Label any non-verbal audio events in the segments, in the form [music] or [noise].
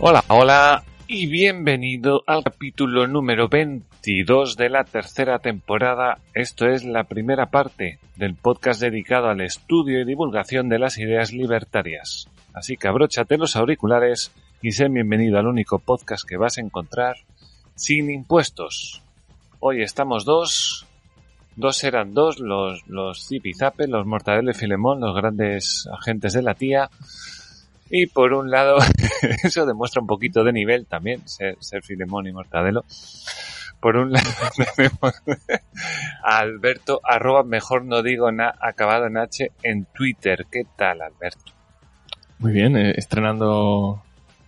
Hola, hola y bienvenido al capítulo número 22 de la tercera temporada. Esto es la primera parte del podcast dedicado al estudio y divulgación de las ideas libertarias. Así que abróchate los auriculares y sé bienvenido al único podcast que vas a encontrar sin impuestos. Hoy estamos dos, dos eran dos, los, los Zipizape, los Mortadelo y Filemón, los grandes agentes de la tía. Y por un lado, [laughs] eso demuestra un poquito de nivel también, ser, ser Filemón y Mortadelo. Por un lado [laughs] tenemos a Alberto, arroba mejor no digo nada, acabado en H, en Twitter. ¿Qué tal, Alberto? Muy bien, eh, estrenando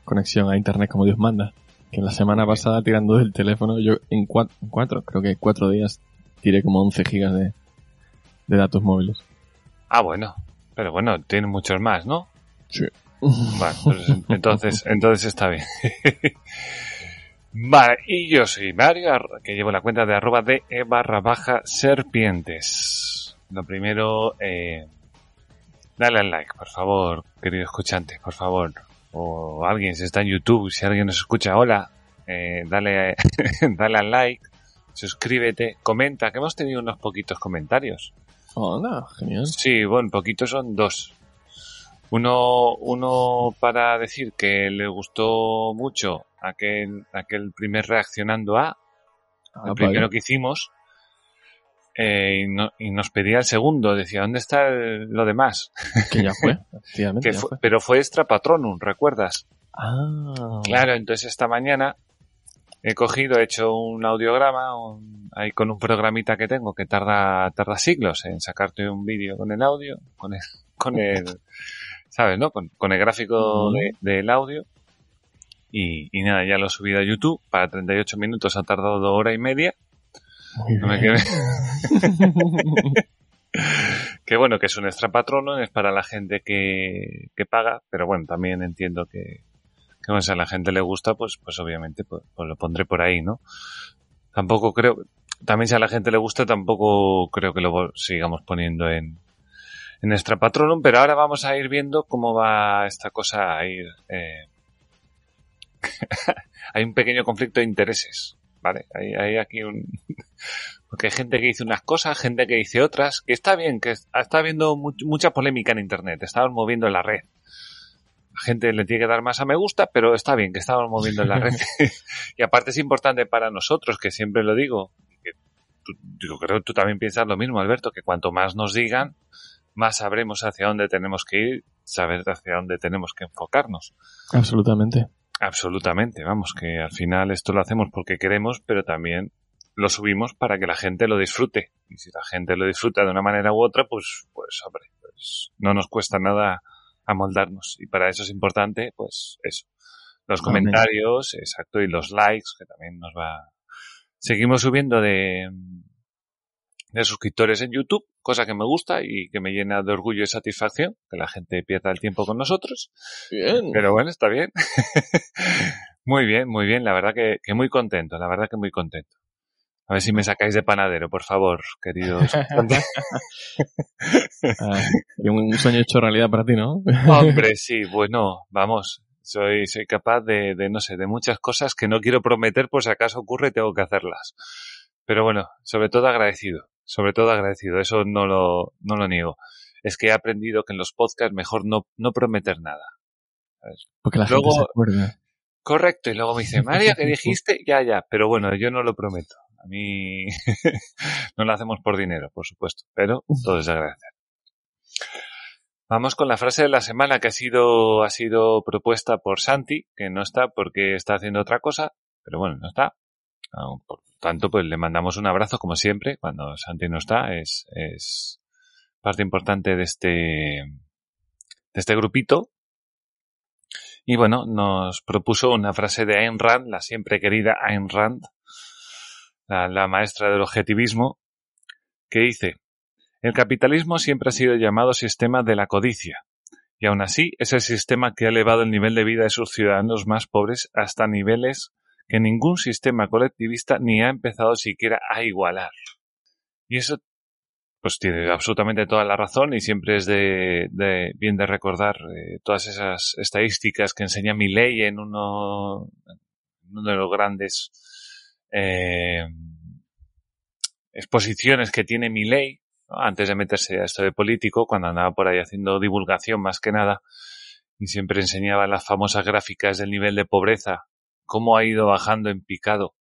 conexión a internet como Dios manda. Que la semana pasada tirando del teléfono, yo en cuatro, en cuatro creo que cuatro días, tiré como 11 gigas de, de datos móviles. Ah, bueno. Pero bueno, tiene muchos más, ¿no? Sí. Vale, pues entonces, entonces está bien. [laughs] Vale, y yo soy Mario, ar- que llevo la cuenta de arroba de e barra baja serpientes. Lo primero, eh, dale al like, por favor, querido escuchante, por favor. O alguien, si está en YouTube, si alguien nos escucha, hola, eh, dale, [laughs] dale al like, suscríbete, comenta, que hemos tenido unos poquitos comentarios. Hola, genial. Sí, bueno, poquitos son dos. Uno, uno para decir que le gustó mucho aquel, aquel primer reaccionando a, Ah, el primero que hicimos, eh, y, no- y nos pedía el segundo, decía, ¿dónde está el- lo demás? Que ya fue, [laughs] efectivamente. Que ya fue- fue. pero fue extra patronum, ¿recuerdas? Ah, Claro, entonces esta mañana he cogido, he hecho un audiograma un- ahí con un programita que tengo que tarda, tarda siglos en sacarte un vídeo con el audio, con el, con el, ¿sabes, no? Con, con el gráfico de- del audio. Y, y nada, ya lo he subido a YouTube. Para 38 minutos ha tardado hora y media. muy No me bien. quedé- [laughs] [laughs] que bueno, que es un extra patrono, es para la gente que, que paga, pero bueno, también entiendo que, que bueno, si a la gente le gusta, pues, pues obviamente pues, pues lo pondré por ahí, ¿no? Tampoco creo, también si a la gente le gusta, tampoco creo que lo sigamos poniendo en, en extra patronum, pero ahora vamos a ir viendo cómo va esta cosa a ir, eh, [laughs] hay un pequeño conflicto de intereses, ¿vale? Hay, hay aquí un, [laughs] porque hay gente que dice unas cosas, gente que dice otras, que está bien, que está habiendo mu- mucha polémica en Internet, estamos moviendo en la red. La gente le tiene que dar más a me gusta, pero está bien que estamos moviendo en la red. [laughs] y aparte es importante para nosotros, que siempre lo digo, yo creo que tú también piensas lo mismo, Alberto, que cuanto más nos digan, más sabremos hacia dónde tenemos que ir, saber hacia dónde tenemos que enfocarnos. Absolutamente. Absolutamente, vamos, que al final esto lo hacemos porque queremos, pero también lo subimos para que la gente lo disfrute. Y si la gente lo disfruta de una manera u otra, pues, pues hombre, pues no nos cuesta nada amoldarnos. Y para eso es importante, pues eso. Los comentarios, exacto, y los likes, que también nos va. Seguimos subiendo de, de suscriptores en YouTube, cosa que me gusta y que me llena de orgullo y satisfacción, que la gente pierda el tiempo con nosotros. Bien. Pero bueno, está bien. [laughs] muy bien, muy bien. La verdad que, que muy contento, la verdad que muy contento. A ver si me sacáis de panadero, por favor, queridos. [laughs] Ah, y un sueño hecho realidad para ti, ¿no? [laughs] Hombre, sí, bueno, vamos. Soy, soy capaz de, de, no sé, de muchas cosas que no quiero prometer por si acaso ocurre y tengo que hacerlas. Pero bueno, sobre todo agradecido. Sobre todo agradecido. Eso no lo, no lo niego. Es que he aprendido que en los podcasts mejor no, no prometer nada. Porque la Luego- gente se acuerda. Correcto, y luego me dice, [laughs] Mario, ¿qué dijiste? Ya, ya, pero bueno, yo no lo prometo. A mí [laughs] no lo hacemos por dinero, por supuesto, pero todo es de agradecer. Vamos con la frase de la semana que ha sido, ha sido propuesta por Santi, que no está porque está haciendo otra cosa, pero bueno, no está. Ah, Por tanto, pues le mandamos un abrazo como siempre, cuando Santi no está, es, es parte importante de este, de este grupito. Y bueno, nos propuso una frase de Ayn Rand, la siempre querida Ayn Rand, la, la maestra del objetivismo, que dice, el capitalismo siempre ha sido llamado sistema de la codicia, y aún así es el sistema que ha elevado el nivel de vida de sus ciudadanos más pobres hasta niveles que ningún sistema colectivista ni ha empezado siquiera a igualar. Y eso pues tiene absolutamente toda la razón y siempre es de, bien de recordar eh, todas esas estadísticas que enseña mi ley en uno, en uno de los grandes eh, exposiciones que tiene mi ley antes de meterse a esto de político cuando andaba por ahí haciendo divulgación más que nada y siempre enseñaba las famosas gráficas del nivel de pobreza cómo ha ido bajando en picado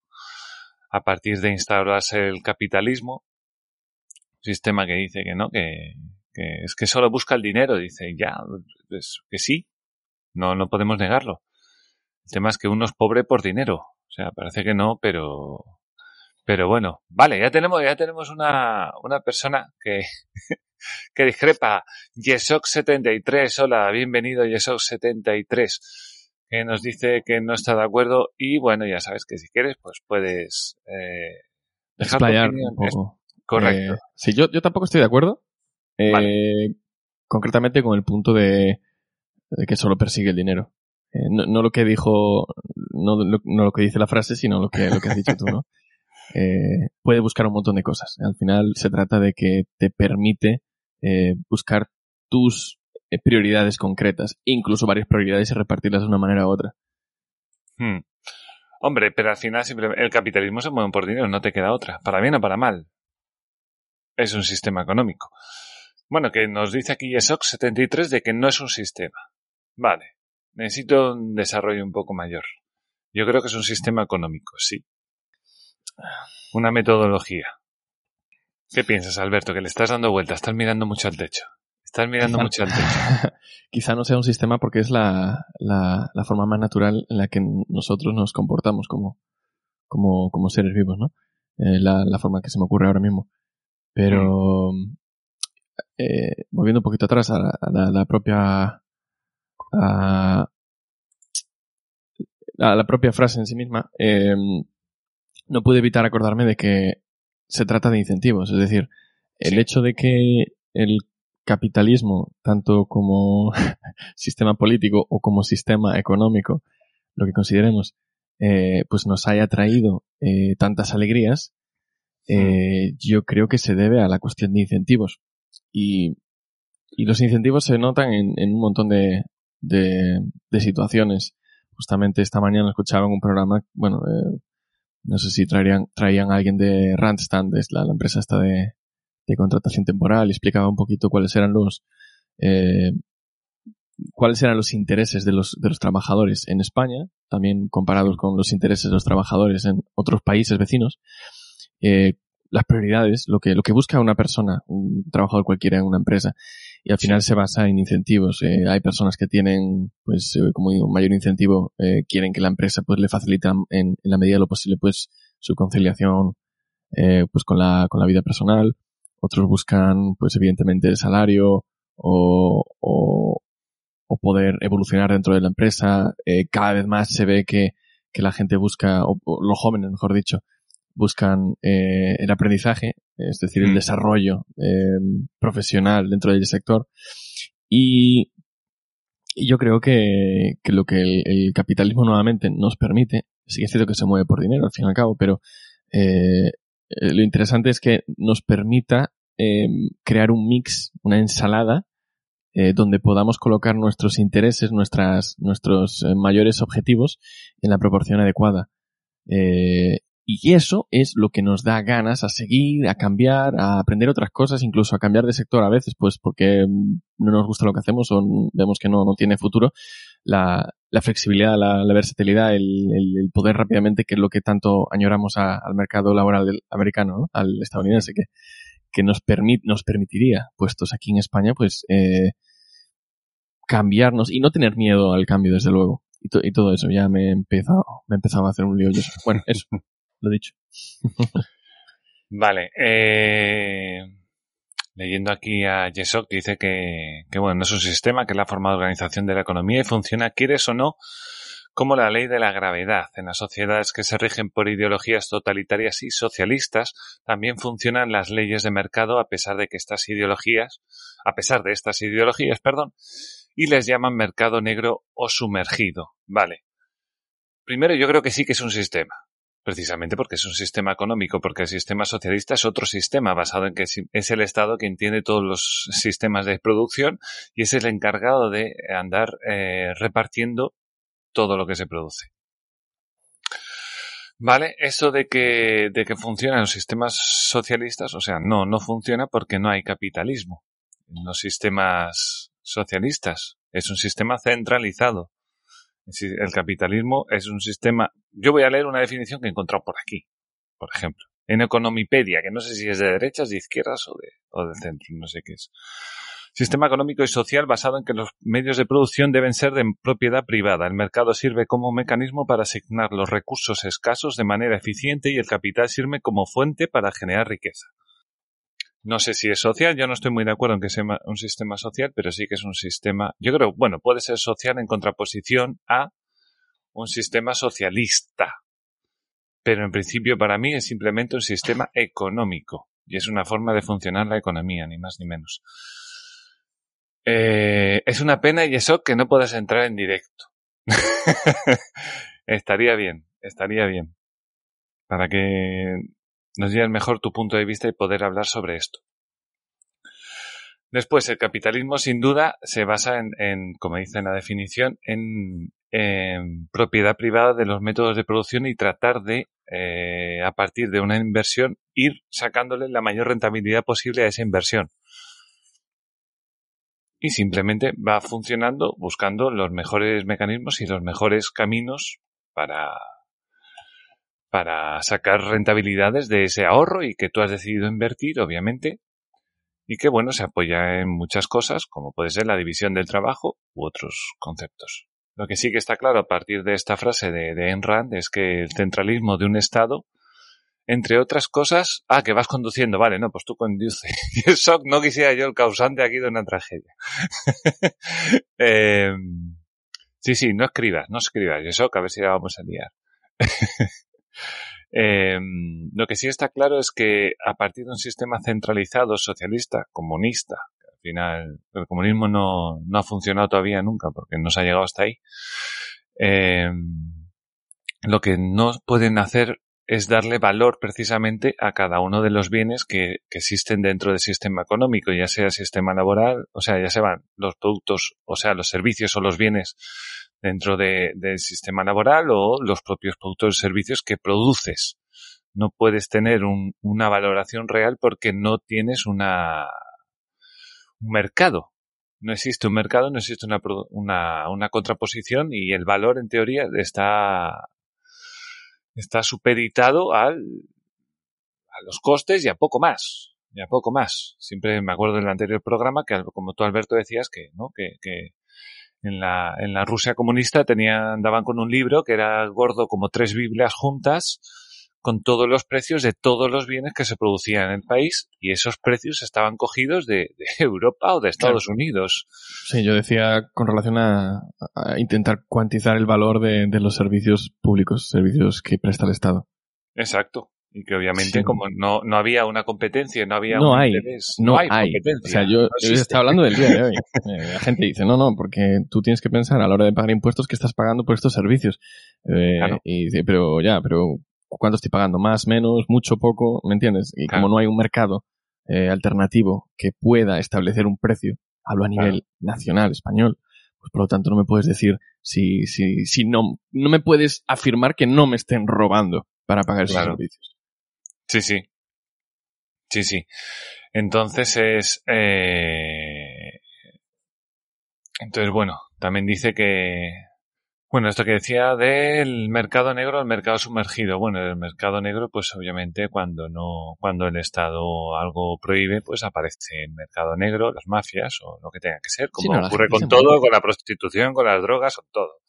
a partir de instaurarse el capitalismo sistema que dice que no, que, es que solo busca el dinero. Dice, ya, pues que sí, no, no podemos negarlo. El tema es que uno es pobre por dinero. O sea, parece que no, pero, pero bueno, vale, ya tenemos, ya tenemos una, una persona que, [laughs] que discrepa. Yesok73, hola, bienvenido Yesok73, que nos dice que no está de acuerdo y bueno, ya sabes que si quieres, pues puedes eh, dejar un poco. Correcto. Eh, sí, yo, yo tampoco estoy de acuerdo. Eh, concretamente con el punto de, que solo persigue el dinero. Eh, no, lo que dijo, no, lo que dice la frase, sino lo que, lo que has dicho tú, ¿no? [laughs] puede buscar un montón de cosas. Al final se trata de que te permite buscar tus prioridades concretas, incluso varias prioridades y repartirlas de una manera u otra. Hmm. Hombre, pero al final siempre el capitalismo se mueve por dinero, no te queda otra, para bien o para mal es un sistema económico. Bueno, que nos dice aquí ESOC 73 de que no es un sistema. Vale, necesito un desarrollo un poco mayor. Yo creo que es un sistema económico, sí. Una metodología. ¿Qué piensas, Alberto? Que le estás dando vueltas, estás mirando mucho al techo. Estás mirando mucho techo. [laughs] Quizá no sea un sistema porque es la, la, forma más natural en la que nosotros nos comportamos como, como, como seres vivos, ¿no? Eh, la, la forma que se me ocurre ahora mismo. Pero, eh, volviendo un poquito atrás a la, propia, a, la propia frase en sí misma, em, no pude evitar acordarme de que se trata de incentivos. Es decir, el hecho de que el capitalismo, tanto como [laughs] sistema político o como sistema económico, lo que consideremos, eh, pues nos haya traído eh, tantas alegrías, eh, yo creo que se debe a la cuestión de incentivos. Y, y los incentivos se notan en, en un montón de, de, de, situaciones. Justamente esta mañana escuchaba en un programa, bueno, eh, no sé si traerían, traían a alguien de Randstand, es la, la empresa esta de, de contratación temporal, y explicaba un poquito cuáles eran los, eh, cuáles eran los intereses de los, de los trabajadores en España, también comparados con los intereses de los trabajadores en otros países vecinos eh, las prioridades, lo que, lo que busca una persona, un trabajador cualquiera en una empresa, y al final se basa en incentivos. Eh, hay personas que tienen, pues, eh, como digo, mayor incentivo, eh, quieren que la empresa, pues, le facilite en, la medida de lo posible, pues, su conciliación, eh, pues, con la, con la vida personal. Otros buscan, pues, evidentemente, el salario o, o, o poder evolucionar dentro de la empresa. Eh, cada vez más se ve que, que la gente busca, o los jóvenes, mejor dicho, buscan eh, el aprendizaje, es decir, el mm. desarrollo eh, profesional dentro del sector. Y, yo creo que, lo que el, capitalismo nuevamente nos permite, sí es cierto que se mueve por dinero al fin y al cabo, pero eh, lo interesante es que nos permita crear un mix, una ensalada, donde podamos colocar nuestros intereses, nuestras, nuestros mayores objetivos en la proporción adecuada. Eh, y eso es lo que nos da ganas a seguir, a cambiar, a aprender otras cosas, incluso a cambiar de sector a veces, pues porque no nos gusta lo que hacemos o vemos que no tiene futuro. La, la flexibilidad, la, la versatilidad, el, el, poder rápidamente, que es lo que tanto añoramos al mercado laboral americano, ¿no? al estadounidense, que, que nos, permit, nos permitiría, puestos aquí en España, pues eh, cambiarnos y no tener miedo al cambio, desde luego. Y, y todo eso, ya me he empezado, me he empezado a hacer un lío yo. Bueno, eso [laughs] lo dicho. vale. Eh, leyendo aquí a Yesok, dice que, que, bueno, no es un sistema, que es la forma de organización de la economía y funciona, quieres o no, como la ley de la gravedad. En las sociedades que se rigen por ideologías totalitarias y socialistas, también funcionan las leyes de mercado a pesar de que estas ideologías, a pesar de estas ideologías, perdón, y les llaman mercado negro o sumergido. Vale. Primero yo creo que sí que es un sistema precisamente porque es un sistema económico, porque el sistema socialista es otro sistema basado en que es el Estado quien tiene todos los sistemas de producción y es el encargado de andar eh, repartiendo todo lo que se produce. Vale, eso de que, de que funcionan los sistemas socialistas, o sea, no, no funciona porque no hay capitalismo en los sistemas socialistas. Es un sistema centralizado. El capitalismo es un sistema. Yo voy a leer una definición que he encontrado por aquí, por ejemplo, en Economipedia, que no sé si es de derechas, de izquierdas o de, o del centro, no sé qué es. Sistema económico y social basado en que los medios de producción deben ser de propiedad privada. El mercado sirve como mecanismo para asignar los recursos escasos de manera eficiente y el capital sirve como fuente para generar riqueza. No sé si es social, yo no estoy muy de acuerdo en que sea un sistema social, pero sí que es un sistema, yo creo, bueno, puede ser social en contraposición a un sistema socialista. Pero en principio para mí es simplemente un sistema económico y es una forma de funcionar la economía, ni más ni menos. Eh, es una pena y eso que no puedas entrar en directo. [laughs] estaría bien, estaría bien. Para que nos digas mejor tu punto de vista y poder hablar sobre esto. Después, el capitalismo sin duda se basa en, como dice en la definición, en, propiedad privada de los métodos de producción y tratar de, eh, a partir de una inversión, ir sacándole la mayor rentabilidad posible a esa inversión. Y simplemente va funcionando buscando los mejores mecanismos y los mejores caminos para, para sacar rentabilidades de ese ahorro y que tú has decidido invertir, obviamente, y que, bueno, se apoya en muchas cosas, como puede ser la división del trabajo u otros conceptos. Lo que sí que está claro a partir de esta frase de, de Enrand es que el centralismo de un Estado, entre otras cosas, ah, que vas conduciendo, vale, no, pues tú conduces. [laughs] Y eso no quisiera yo el causante aquí de una tragedia. [laughs] eh, sí, sí, no escribas, no escribas, eso a ver si la vamos a liar. [laughs] Eh, lo que sí está claro es que a partir de un sistema centralizado, socialista, comunista, final el comunismo no, no ha funcionado todavía nunca porque no se ha llegado hasta ahí, eh, lo que no pueden hacer es darle valor precisamente a cada uno de los bienes que, existen dentro del sistema económico, ya sea el sistema laboral, o sea, ya se van los productos, o sea, los servicios o los bienes dentro de, del sistema laboral o los propios productos y servicios que produces. No puedes tener un, una valoración real porque no tienes una, un mercado. No existe un mercado, no existe una, una, una contraposición y el valor en teoría está, está supeditado al, a los costes y a poco más. Y a poco más. Siempre me acuerdo del anterior programa que, como tú, Alberto, decías que, ¿no? que, que en la, en la Rusia comunista tenían, andaban con un libro que era gordo como tres Biblias juntas con todos los precios de todos los bienes que se producían en el país y esos precios estaban cogidos de, de [laughs] Europa o de Estados claro. Unidos. Sí, yo decía con relación a, a intentar cuantizar el valor de, de, los servicios públicos, servicios que presta el Estado. Exacto. Y que obviamente sí. como no, no había una competencia, no había no un hay, interés, no, no hay, hay, competencia. O sea, yo, no yo estaba hablando del día de hoy. [laughs] Eh, la gente dice, no, no, porque tú tienes que pensar a la hora de pagar impuestos que estás pagando por estos servicios. Eh, claro. Y dice, pero ya, pero ¿cuánto estoy pagando? ¿Más, menos, mucho, poco? ¿Me entiendes? Y claro. como no hay un mercado eh, alternativo que pueda establecer un precio, hablo a nivel claro. nacional, español, pues por lo tanto no me puedes decir si, si, si no, no me puedes afirmar que no me estén robando para pagar esos servicios. Sí, sí. Sí, sí. Entonces es... Eh... Entonces, bueno, también dice que... Bueno, esto que decía del mercado negro al mercado sumergido. Bueno, el mercado negro, pues obviamente cuando no, cuando el Estado algo prohíbe, pues aparece el mercado negro, las mafias o lo que tenga que ser, como sí, no, ocurre con todo, con la prostitución, con las drogas, con todo.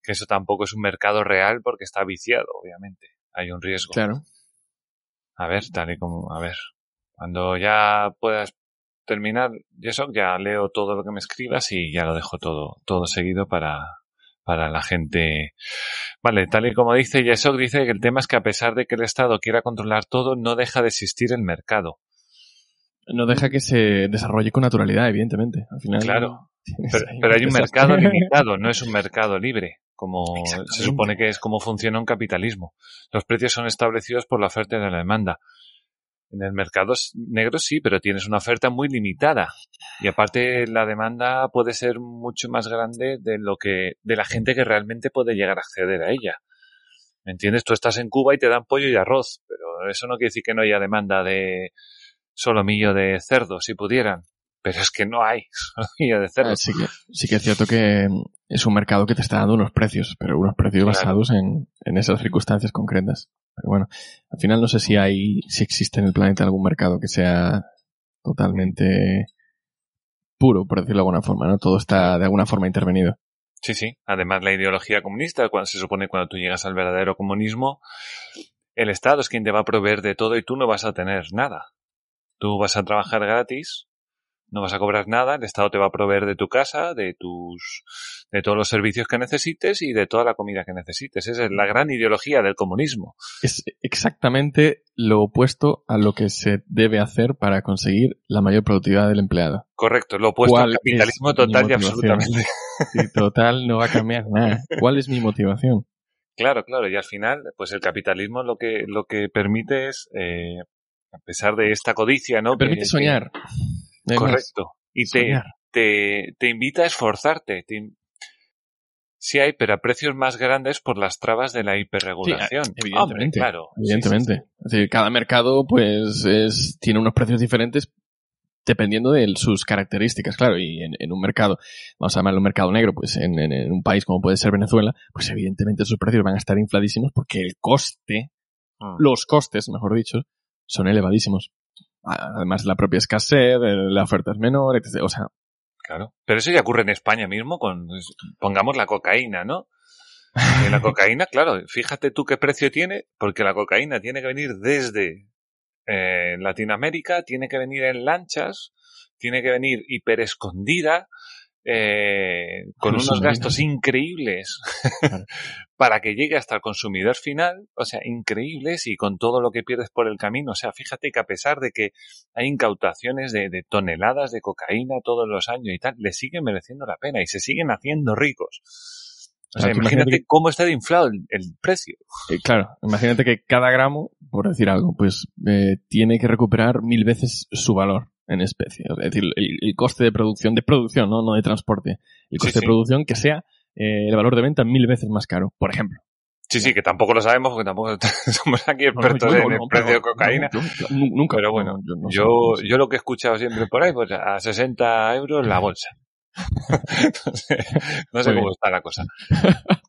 Que eso tampoco es un mercado real porque está viciado, obviamente. Hay un riesgo. Claro. A ver, tal y como, a ver. Cuando ya puedas terminar eso, ya leo todo lo que me escribas y ya lo dejo todo, todo seguido para, para la gente. Vale, tal y como dice Yesok, dice que el tema es que a pesar de que el Estado quiera controlar todo, no deja de existir el mercado. No deja que se desarrolle con naturalidad, evidentemente. Al final, Claro. Pero, hay un mercado limitado, no es un mercado libre, como se supone que es como funciona un capitalismo. Los precios son establecidos por la oferta y la demanda. En el mercado negro sí, pero tienes una oferta muy limitada. Y aparte la demanda puede ser mucho más grande de lo que, de la gente que realmente puede llegar a acceder a ella. ¿Me entiendes? Tú estás en Cuba y te dan pollo y arroz, pero eso no quiere decir que no haya demanda de solomillo de cerdo, si pudieran. Pero es que no hay [laughs] solomillo de cerdo. Ah, sí, que, sí que es cierto que es un mercado que te está dando unos precios, pero unos precios Claro. basados en, en esas circunstancias concretas. Pero bueno, al final no sé si hay, si existe en el planeta algún mercado que sea totalmente puro, por decirlo de alguna forma, ¿no? Todo está de alguna forma intervenido. Sí, sí. Además, la ideología comunista, cuando se supone cuando tú llegas al verdadero comunismo, el Estado es quien te va a proveer de todo y tú no vas a tener nada. Tú vas a trabajar gratis, no vas a cobrar nada, el Estado te va a proveer de tu casa, de tus, de todos los servicios que necesites y de toda la comida que necesites. Esa es la gran ideología del comunismo. Es exactamente lo opuesto a lo que se debe hacer para conseguir la mayor productividad del empleado. Correcto, lo opuesto al ¿Cuál capitalismo total y absolutamente. Y total, no va a cambiar nada. ¿Cuál es mi motivación? Claro, claro, y al final, pues el capitalismo lo que, lo que permite es, eh, a pesar de esta codicia, ¿no? Permite Que- soñar. No. Correcto. Y te, te, te invita a esforzarte. Te sí hay, pero a precios más grandes por las trabas de la hiperregulación. Sí, evidentemente. Hombre, claro. Evidentemente. sí, sí. Es decir, cada mercado, pues, es, tiene unos precios diferentes dependiendo de sus características, claro. Y en, en un mercado, vamos a llamarlo un mercado negro, pues en, en- en un país como puede ser Venezuela, pues evidentemente sus precios van a estar infladísimos porque el coste, Mm. los costes, mejor dicho, son elevadísimos. Además, la propia escasez, la oferta es menor, etc. O sea, Claro. Pero eso ya ocurre en España mismo con, pongamos la cocaína, ¿no? La [laughs] cocaína, claro, fíjate tú qué precio tiene, porque la cocaína tiene que venir desde eh, Latinoamérica, tiene que venir en lanchas, tiene que venir hiper escondida, eh, con unos gastos increíbles Claro. [laughs] para que llegue hasta el consumidor final, o sea, increíbles y con todo lo que pierdes por el camino. O sea, fíjate que a pesar de que hay incautaciones de, de toneladas de cocaína todos los años y tal, le siguen mereciendo la pena y se siguen haciendo ricos. O sea, imagínate imagínate que- cómo está de inflado el, el precio. Eh, claro, imagínate que cada gramo, por decir algo, pues eh, tiene que recuperar mil veces su valor en especie. Es decir, el, el coste de producción, de producción, ¿no? no de transporte. El coste sí. de producción que sea eh, el valor de venta mil veces más caro, por ejemplo. Sí, sí, que tampoco lo sabemos porque tampoco [laughs] somos aquí expertos No, no, en el precio de cocaína. nunca. Pero bueno, yo, yo lo que he escuchado siempre por ahí, pues a 60 euros la bolsa. [laughs] no sé, cómo bien. está la cosa. [laughs]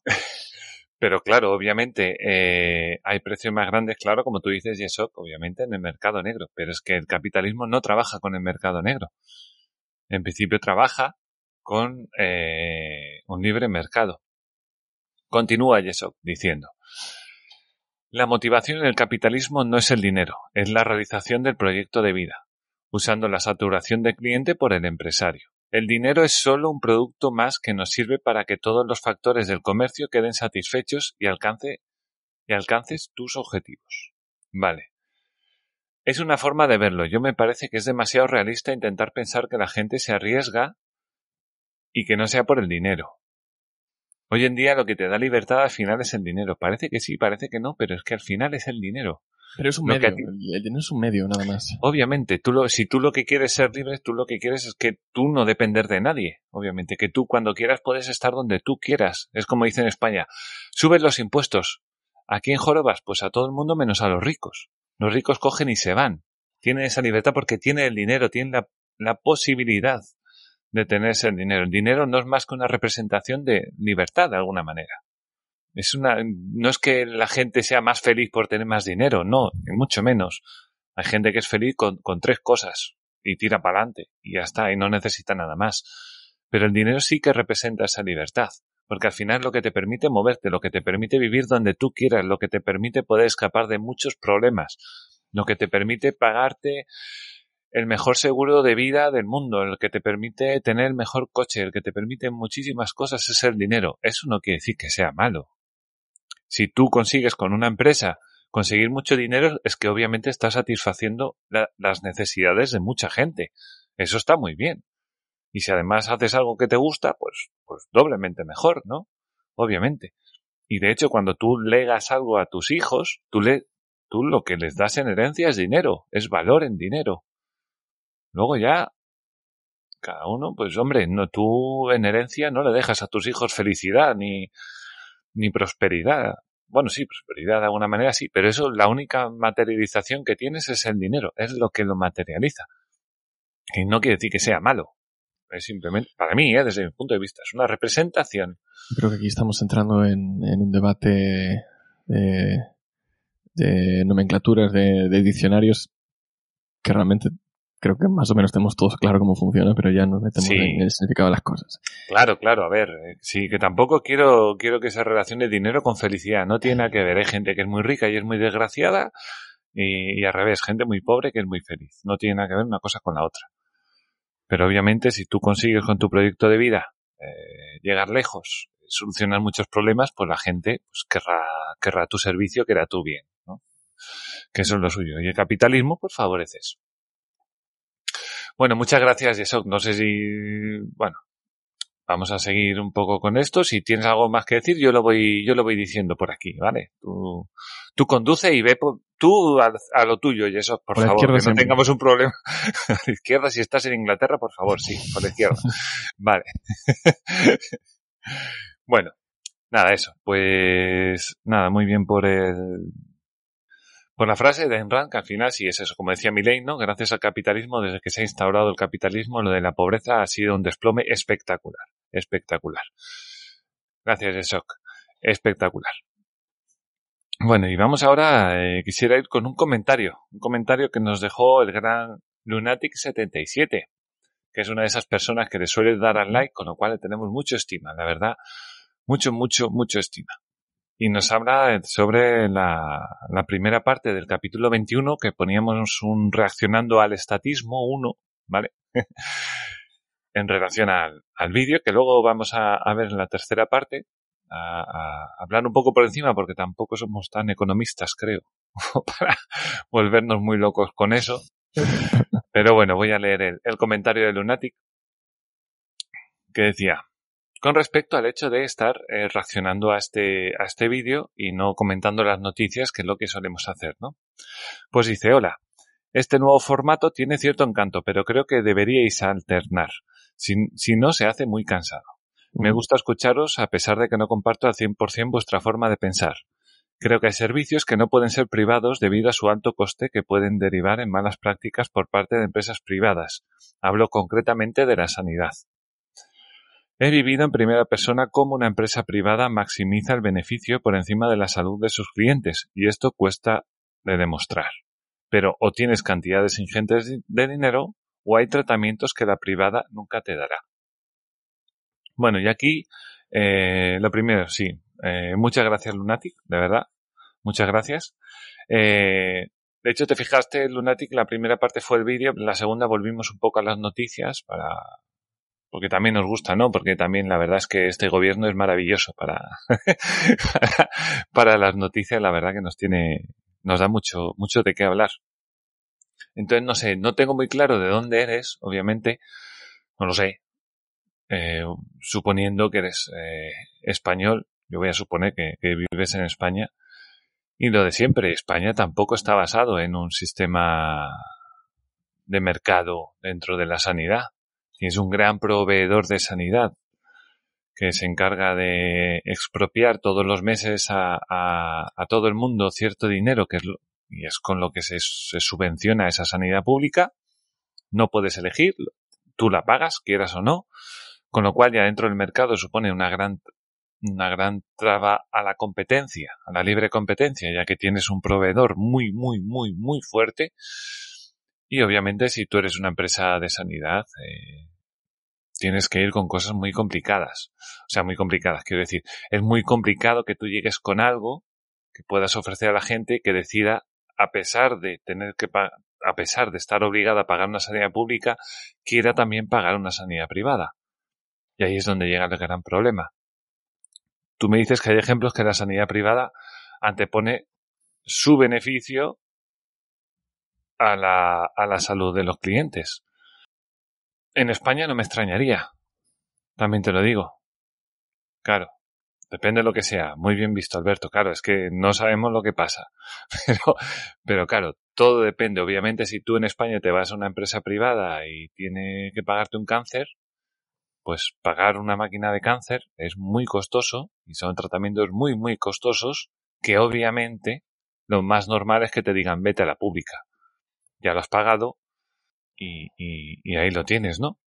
Pero claro, obviamente eh, hay precios más grandes, claro, como tú dices, y eso obviamente en el mercado negro. Pero es que el capitalismo no trabaja con el mercado negro. En principio trabaja con eh, un libre mercado. Continúa Yesok diciendo. La motivación en el capitalismo no es el dinero, es la realización del proyecto de vida, usando la saturación del cliente por el empresario. El dinero es solo un producto más que nos sirve para que todos los factores del comercio queden satisfechos y, y alcances tus objetivos. Vale. Es una forma de verlo. Yo me parece que es demasiado realista intentar pensar que la gente se arriesga y que no sea por el dinero. Hoy en día lo que te da libertad al final es el dinero. Parece que sí, parece que no, pero es que al final es el dinero. Pero es un lo medio. a ti- El dinero es un medio, nada más. Obviamente, tú lo, si tú lo que quieres ser libre, tú lo que quieres es que tú no depender de nadie. Obviamente, que tú cuando quieras puedes estar donde tú quieras. Es como dice en España, subes los impuestos. Aquí en Jorobas, pues a todo el mundo menos a los ricos. Los ricos cogen y se van. Tienen esa libertad porque tienen el dinero, tienen la, la posibilidad de tener ese dinero. El dinero no es más que una representación de libertad de alguna manera. Es una, no es que la gente sea más feliz por tener más dinero, no, mucho menos. Hay gente que es feliz con, con tres cosas y tira para adelante y ya está, y no necesita nada más. Pero el dinero sí que representa esa libertad, porque al final es lo que te permite moverte, lo que te permite vivir donde tú quieras, lo que te permite poder escapar de muchos problemas, lo que te permite pagarte el mejor seguro de vida del mundo, el que te permite tener el mejor coche, el que te permite muchísimas cosas es el dinero. Eso no quiere decir que sea malo. Si tú consigues con una empresa conseguir mucho dinero, es que obviamente estás satisfaciendo las necesidades de mucha gente. Eso está muy bien. Y si además haces algo que te gusta, pues, pues doblemente mejor, ¿no? Obviamente. Y de hecho, cuando tú legas algo a tus hijos, tú, tú lo que les das en herencia es dinero, es valor en dinero. Luego ya, cada uno, pues hombre, no, tú en herencia no le dejas a tus hijos felicidad ni, ni prosperidad. Bueno, sí, prosperidad de alguna manera sí, pero eso, la única materialización que tienes es el dinero, es lo que lo materializa. Y no quiere decir que sea malo. Es simplemente, para mí, ¿eh? desde mi punto de vista, es una representación. Creo que aquí estamos entrando en, en un debate de, de nomenclaturas, de, de diccionarios, que realmente creo que más o menos tenemos todos claro cómo funciona, pero ya nos metemos en el significado de las cosas. Claro, claro, a ver, eh, sí, que tampoco quiero, quiero que se relacione dinero con felicidad, no tiene nada que ver, hay gente que es muy rica y es muy desgraciada, y, al revés, gente muy pobre que es muy feliz, no tiene nada que ver una cosa con la otra. Pero obviamente si tú consigues con tu proyecto de vida eh, llegar lejos, solucionar muchos problemas, pues la gente pues, querrá, querrá tu servicio, querrá tu bien, ¿no? Que eso es lo suyo. Y el capitalismo, pues favorece eso. Bueno, muchas gracias, Yesok. No sé si, bueno, vamos a seguir un poco con esto. Si tienes algo más que decir, yo lo voy, yo lo voy diciendo por aquí, ¿vale? Tú, tú conduce y ve tú a, lo tuyo, Yesok, por, favor, que no tengamos un problema. [laughs] a la izquierda, si estás en Inglaterra, por favor, sí, por la izquierda. [laughs] vale. [laughs] bueno, nada, eso. Pues, nada, muy bien por el, por la frase de Enran, que al final sí es eso, como decía Milei, ¿no? Gracias al capitalismo, desde que se ha instaurado el capitalismo, lo de la pobreza ha sido un desplome espectacular. Espectacular. Gracias, Esok. Espectacular. Bueno, y vamos ahora, eh, quisiera ir con un comentario, un comentario que nos dejó el gran Lunatic77, que es una de esas personas que le suele dar al like, con lo cual le tenemos mucho estima, la verdad, mucho, mucho, mucho estima y nos habla sobre la, la, primera parte del capítulo 21 que poníamos un reaccionando al estatismo 1, ¿vale? [laughs] en relación al, al vídeo que luego vamos a, a, ver en la tercera parte, a, a, hablar un poco por encima porque tampoco somos tan economistas, creo, [laughs] para volvernos muy locos con eso. [laughs] Pero bueno, voy a leer el, el comentario de Lunatic que decía, con respecto al hecho de estar eh, reaccionando a este, a este vídeo y no comentando las noticias, que es lo que solemos hacer, ¿no? Pues dice, hola, este nuevo formato tiene cierto encanto, pero creo que deberíais alternar. Si, si no, se hace muy cansado. Me gusta escucharos a pesar de que no comparto al 100% vuestra forma de pensar. Creo que hay servicios que no pueden ser privados debido a su alto coste que pueden derivar en malas prácticas por parte de empresas privadas. Hablo concretamente de la sanidad. He vivido en primera persona cómo una empresa privada maximiza el beneficio por encima de la salud de sus clientes, y esto cuesta de demostrar. Pero o tienes cantidades ingentes de dinero, o hay tratamientos que la privada nunca te dará. Bueno, y aquí, eh, lo primero, sí. Eh, muchas gracias, Lunatic, de verdad. Muchas gracias. Eh, de hecho, te fijaste, Lunatic, la primera parte fue el vídeo, la segunda volvimos un poco a las noticias para, porque también nos gusta, ¿no? Porque también la verdad es que este gobierno es maravilloso [laughs] para, para, las noticias, la verdad que nos tiene, nos da mucho, mucho de qué hablar. Entonces, no sé, no tengo muy claro de dónde eres, obviamente, no lo sé. Eh, suponiendo que eres eh, español, yo voy a suponer que, que vives en España, y lo de siempre, España tampoco está basado en un sistema de mercado dentro de la sanidad es un gran proveedor de sanidad que se encarga de expropiar todos los meses a, a, todo el mundo cierto dinero, que es y es con lo que se, se, subvenciona esa sanidad pública, no puedes elegir, tú la pagas, quieras o no, con lo cual ya dentro del mercado supone una gran, una gran traba a la competencia, a la libre competencia, ya que tienes un proveedor muy, muy, muy, muy fuerte. Y obviamente si tú eres una empresa de sanidad, eh, tienes que ir con cosas muy complicadas. O sea, muy complicadas, quiero decir. Es muy complicado que tú llegues con algo que puedas ofrecer a la gente que decida, a pesar de tener que a pesar de estar obligada a pagar una sanidad pública, quiera también pagar una sanidad privada. Y ahí es donde llega el gran problema. Tú me dices que hay ejemplos que la sanidad privada antepone su beneficio a la, a la salud de los clientes. En España no me extrañaría. También te lo digo. Claro, depende de lo que sea. Muy bien visto, Alberto. Claro, es que no sabemos lo que pasa. [laughs] Pero, pero claro, todo depende. Obviamente, si tú en España te vas a una empresa privada y tiene que pagarte un cáncer, pues pagar una máquina de cáncer es muy costoso y son tratamientos muy, muy costosos que obviamente lo más normal es que te digan vete a la pública. Ya lo has pagado y, ahí lo tienes, ¿no?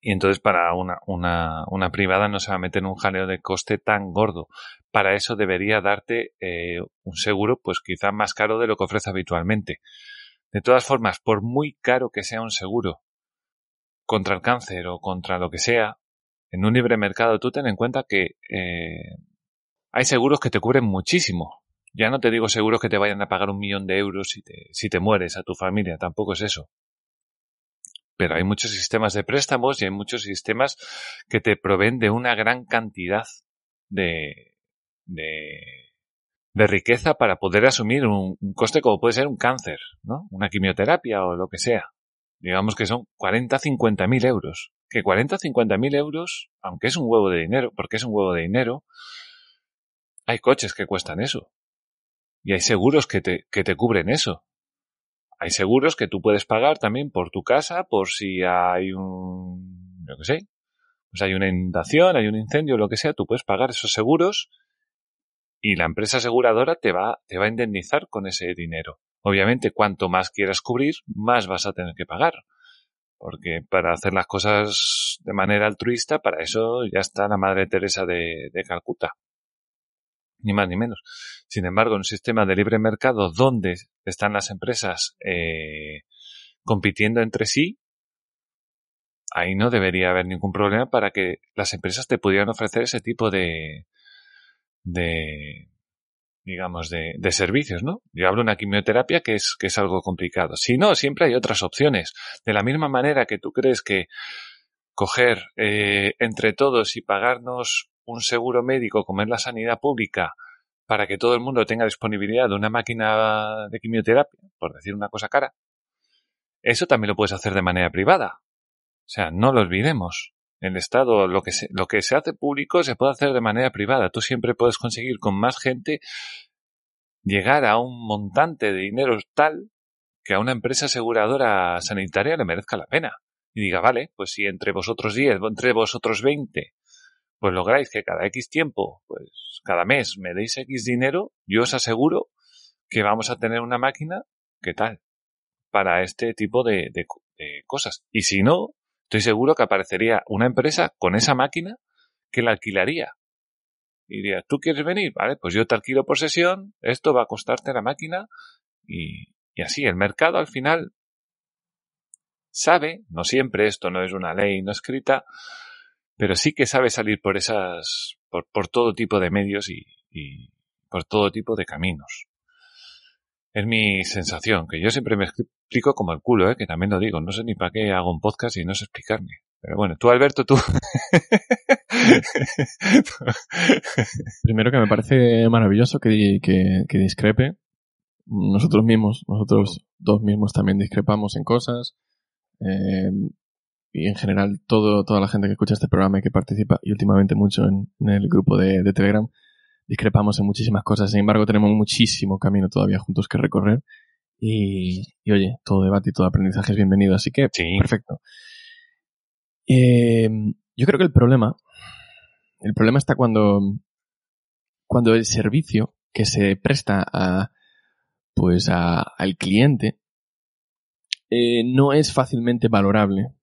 Y entonces para una, una, una, privada no se va a meter en un jaleo de coste tan gordo. Para eso debería darte eh, un seguro, pues quizá más caro de lo que ofrece habitualmente. De todas formas, por muy caro que sea un seguro contra el cáncer o contra lo que sea, en un libre mercado tú ten en cuenta que eh, hay seguros que te cubren muchísimo. Ya no te digo seguros que te vayan a pagar un millón de euros si te, si te mueres a tu familia, tampoco es eso. Pero hay muchos sistemas de préstamos y hay muchos sistemas que te proveen de una gran cantidad de, de, de riqueza para poder asumir un, un, coste como puede ser un cáncer, ¿no? Una quimioterapia o lo que sea digamos que son 40, 50 mil euros. Que 40, 50 mil euros, aunque es un huevo de dinero, porque es un huevo de dinero, hay coches que cuestan eso. Y hay seguros que te, que te cubren eso. Hay seguros que tú puedes pagar también por tu casa, por si hay un, yo qué sé, pues hay una inundación, hay un incendio, lo que sea, tú puedes pagar esos seguros y la empresa aseguradora te va, te va a indemnizar con ese dinero. Obviamente, cuanto más quieras cubrir, más vas a tener que pagar. Porque para hacer las cosas de manera altruista, para eso ya está la Madre Teresa de, Calcuta. Ni más ni menos. Sin embargo, en un sistema de libre mercado donde están las empresas eh, compitiendo entre sí, ahí no debería haber ningún problema para que las empresas te pudieran ofrecer ese tipo de, de, digamos, de, de, servicios, ¿no? Yo hablo de una quimioterapia que es, que es algo complicado. Si no, siempre hay otras opciones. De la misma manera que tú crees que coger eh, entre todos y pagarnos un seguro médico como es la sanidad pública para que todo el mundo tenga disponibilidad de una máquina de quimioterapia, por decir una cosa cara, eso también lo puedes hacer de manera privada. O sea, no lo olvidemos el Estado, lo que, se, lo que se hace público se puede hacer de manera privada. Tú siempre puedes conseguir con más gente llegar a un montante de dinero tal que a una empresa aseguradora sanitaria le merezca la pena. Y diga, vale, pues si entre vosotros 10, entre vosotros 20, pues lográis que cada X tiempo, pues cada mes me deis X dinero, yo os aseguro que vamos a tener una máquina, ¿qué tal? Para este tipo de, de, de cosas. Y si no, estoy seguro que aparecería una empresa con esa máquina que la alquilaría. Y diría, ¿tú quieres venir? Vale, pues yo te alquilo por sesión, esto va a costarte la máquina y, y así el mercado al final sabe, no siempre esto no es una ley no escrita, pero sí que sabe salir por esas, por, todo tipo de medios y, por todo tipo de caminos. Es mi sensación, que yo siempre me explico como el culo, ¿eh? que también lo digo. No sé ni para qué hago un podcast y no sé explicarme. Pero bueno, tú Alberto, tú. [laughs] Primero que me parece maravilloso que, que, discrepe. Nosotros mismos, nosotros dos mismos también discrepamos en cosas. Eh, y en general todo, toda la gente que escucha este programa y que participa y últimamente mucho en, el grupo de, de Telegram discrepamos en muchísimas cosas, sin embargo tenemos muchísimo camino todavía juntos que recorrer y, oye, todo debate y todo aprendizaje es bienvenido, así que sí. perfecto. Eh, yo creo que el problema, el problema está cuando, cuando el servicio que se presta a, pues a, al cliente eh, no es fácilmente valorable.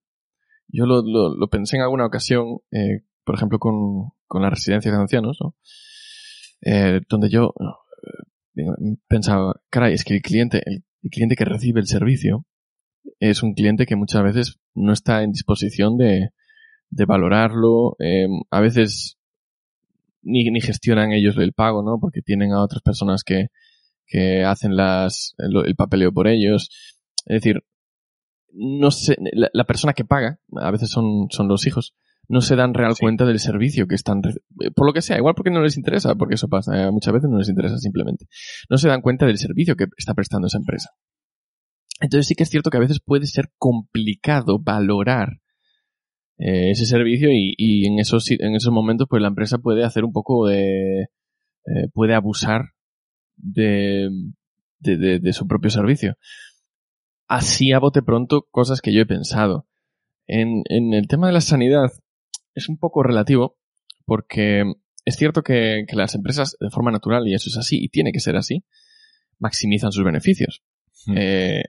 Yo lo, lo, lo pensé en alguna ocasión, eh, por ejemplo, con, con las residencias de ancianos, ¿no? eh, donde yo eh, pensaba, caray, es que el cliente, el, cliente que recibe el servicio es un cliente que muchas veces no está en disposición de, de valorarlo, eh, a veces ni, ni gestionan ellos el pago, ¿no? Porque tienen a otras personas que, que hacen las, el, el papeleo por ellos. Es decir, no sé, la, la persona que paga, a veces son, son los hijos, no se dan real Sí. cuenta del servicio que están, eh, por lo que sea, igual porque no les interesa, porque eso pasa, eh, muchas veces no les interesa simplemente. No se dan cuenta del servicio que está prestando esa empresa. Entonces sí que es cierto que a veces puede ser complicado valorar eh, ese servicio y, y en esos en esos momentos pues la empresa puede hacer un poco de eh, puede abusar de, de, de- de su propio servicio. Así a bote pronto cosas que yo he pensado. En, en el tema de la sanidad es un poco relativo porque es cierto que, que las empresas de forma natural, y eso es así, y tiene que ser así, maximizan sus beneficios. Mm. Eh,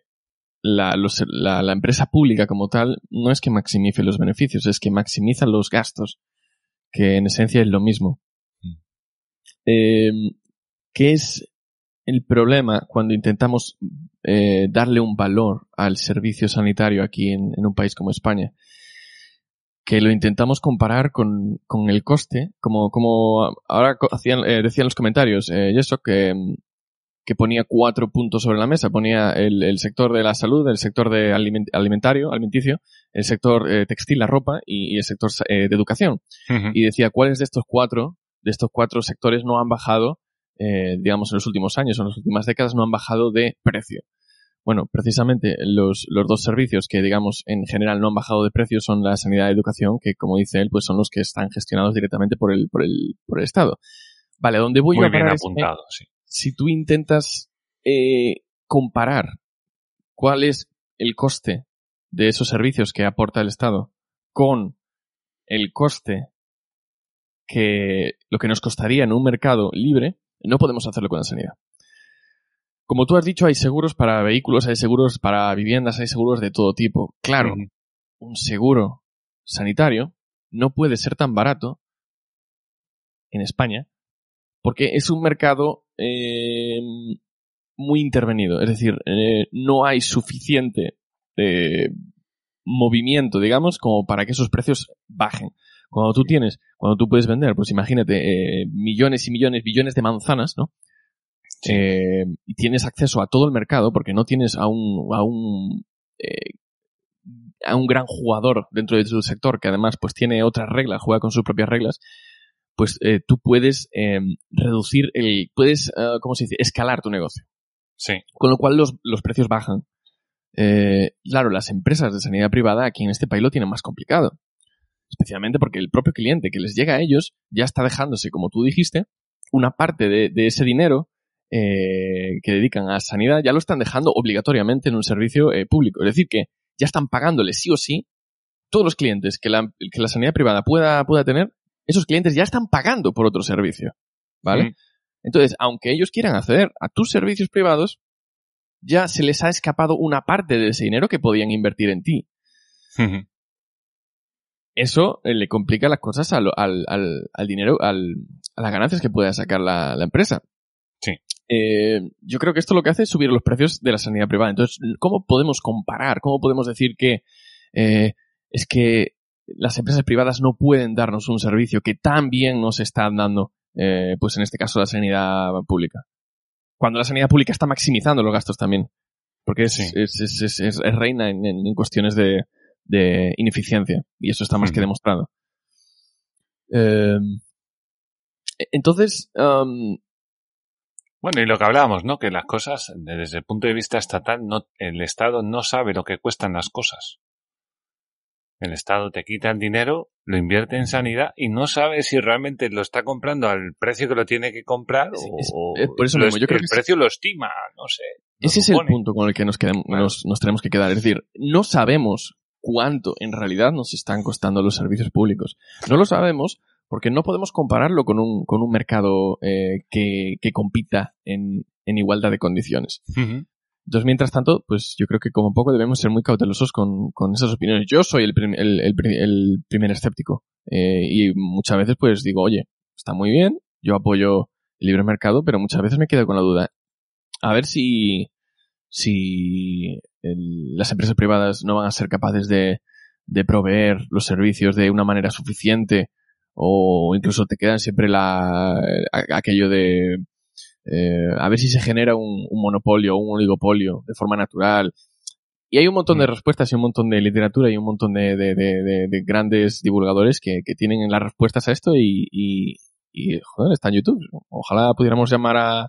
la, los- la- la empresa pública como tal no es que maximice los beneficios, es que maximiza los gastos, que en esencia es lo mismo. Mm. Eh, ¿Qué es el problema cuando intentamos eh, darle un valor al servicio sanitario aquí en, en un país como España? Que lo intentamos comparar con, con el coste, como, como ahora hacían, eh, decían los comentarios, eh, y eso, que, que ponía cuatro puntos sobre la mesa. Ponía el, el sector de la salud, el sector de aliment- alimentario, alimenticio, el sector eh, textil, la ropa y, y el sector eh, de educación. Y decía cuáles de estos cuatro, de estos cuatro sectores no han bajado, eh, digamos, en los últimos años o en las últimas décadas no han bajado de precio. Bueno, precisamente los, los dos servicios que, digamos, en general no han bajado de precio son la sanidad y educación, que, como dice él, pues son los que están gestionados directamente por el, por el, por el Estado. Vale, ¿a dónde voy yo Muy a bien es apuntado, sí. si tú intentas eh, comparar cuál es el coste de esos servicios que aporta el Estado con el coste que lo que nos costaría en un mercado libre, no podemos hacerlo con la sanidad. Como tú has dicho, hay seguros para vehículos, hay seguros para viviendas, hay seguros de todo tipo. Claro, un seguro sanitario no puede ser tan barato en España porque es un mercado eh, muy intervenido. Es decir, eh, no hay suficiente eh, movimiento, digamos, como para que esos precios bajen. Cuando tú tienes, cuando tú puedes vender, pues imagínate, eh, millones y millones, billones de manzanas, ¿no? Sí. Eh, y tienes acceso a todo el mercado porque no tienes a un, a un, eh, a un gran jugador dentro de su sector que además pues tiene otras reglas, juega con sus propias reglas, pues eh, tú puedes eh, reducir el, puedes, eh, ¿cómo se dice? Escalar tu negocio. Sí. Con lo cual los, los precios bajan. Eh, claro, las empresas de sanidad privada aquí en este país lo tienen más complicado. Especialmente porque el propio cliente que les llega a ellos ya está dejándose, como tú dijiste, una parte de, de ese dinero eh, que dedican a sanidad, ya lo están dejando obligatoriamente en un servicio eh, público. Es decir, que ya están pagándole sí o sí todos los clientes que la, que la sanidad privada pueda, pueda tener, esos clientes ya están pagando por otro servicio. ¿Vale? Mm. Entonces, aunque ellos quieran acceder a tus servicios privados, ya se les ha escapado una parte de ese dinero que podían invertir en ti. Eso eh, le complica las cosas al, al, al, al dinero, al, a las ganancias que pueda sacar la, la empresa. Sí. Eh, yo creo que esto lo que hace es subir los precios de la sanidad privada. Entonces, ¿cómo podemos comparar? ¿Cómo podemos decir que eh, es que las empresas privadas no pueden darnos un servicio que tan bien nos están dando, eh, pues en este caso la sanidad pública? Cuando la sanidad pública está maximizando los gastos también. Porque es, Sí. es, es, es- reina en cuestiones de, de ineficiencia. Y eso está más que demostrado. Eh, entonces, um, Bueno, y lo que hablábamos, ¿no? Que las cosas, desde el punto de vista estatal, no, el Estado no sabe lo que cuestan las cosas. El Estado te quita el dinero, lo invierte en sanidad y no sabe si realmente lo está comprando al precio que lo tiene que comprar Sí, o, es- es por eso lo mismo, yo creo el que es- precio lo estima, no sé. Ese es el punto con el que nos, nos, nos tenemos que quedar. Es decir, no sabemos cuánto en realidad nos están costando los servicios públicos. No lo sabemos porque no podemos compararlo con un, con un mercado eh, que, que compita en, en igualdad de condiciones. Entonces, mientras tanto, pues yo creo que como poco debemos ser muy cautelosos con, con esas opiniones. Yo soy el, prim- el, el pri- el primer escéptico. Eh, y muchas veces pues digo, oye, está muy bien, yo apoyo el libre mercado, pero muchas veces me quedo con la duda. A ver si, si el- las empresas privadas no van a ser capaces de, de proveer los servicios de una manera suficiente o incluso te quedan siempre la, aquello de eh, a ver si se genera un, un monopolio o un oligopolio de forma natural. Y hay un montón de Mm. respuestas y un montón de literatura y un montón de, de- de- de- de grandes divulgadores que, que tienen las respuestas a esto y, y, y, joder, está en YouTube. Ojalá pudiéramos llamar a,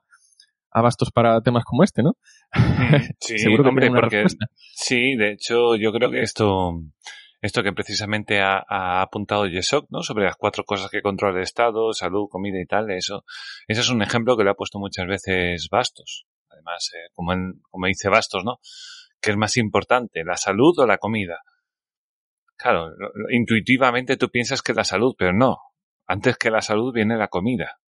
a Bastos para temas como este, ¿no? [laughs] [laughs] Sí, Seguro hombre, porque respuesta. sí, de hecho, yo creo que esto, esto que precisamente ha, ha apuntado Yesok, ¿no? Sobre las cuatro cosas que controla el Estado, salud, comida y tal, eso, ese es un ejemplo que le ha puesto muchas veces Bastos. Además, eh, como, en- como dice Bastos, ¿no? ¿Qué es más importante, la salud o la comida? Claro, lo- lo- intuitivamente tú piensas que la salud, pero no. Antes que la salud viene la comida.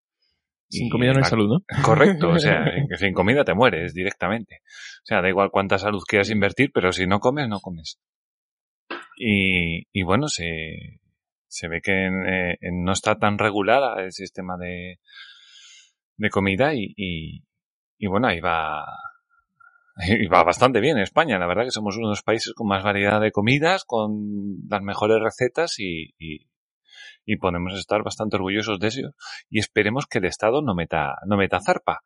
Sin comida no hay salud, ¿no? [laughs] Correcto, o sea, [laughs] sin comida te mueres directamente. O sea, da igual cuánta salud quieras invertir, pero si no comes, no comes. Y, y bueno, se, se ve que en, eh, no está tan regulada el sistema de, de comida y, y, y bueno, ahí va, y va bastante bien en España. La verdad que somos uno de los países con más variedad de comidas, con las mejores recetas y, y, y podemos estar bastante orgullosos de eso. Y esperemos que el Estado no meta, no meta zarpa.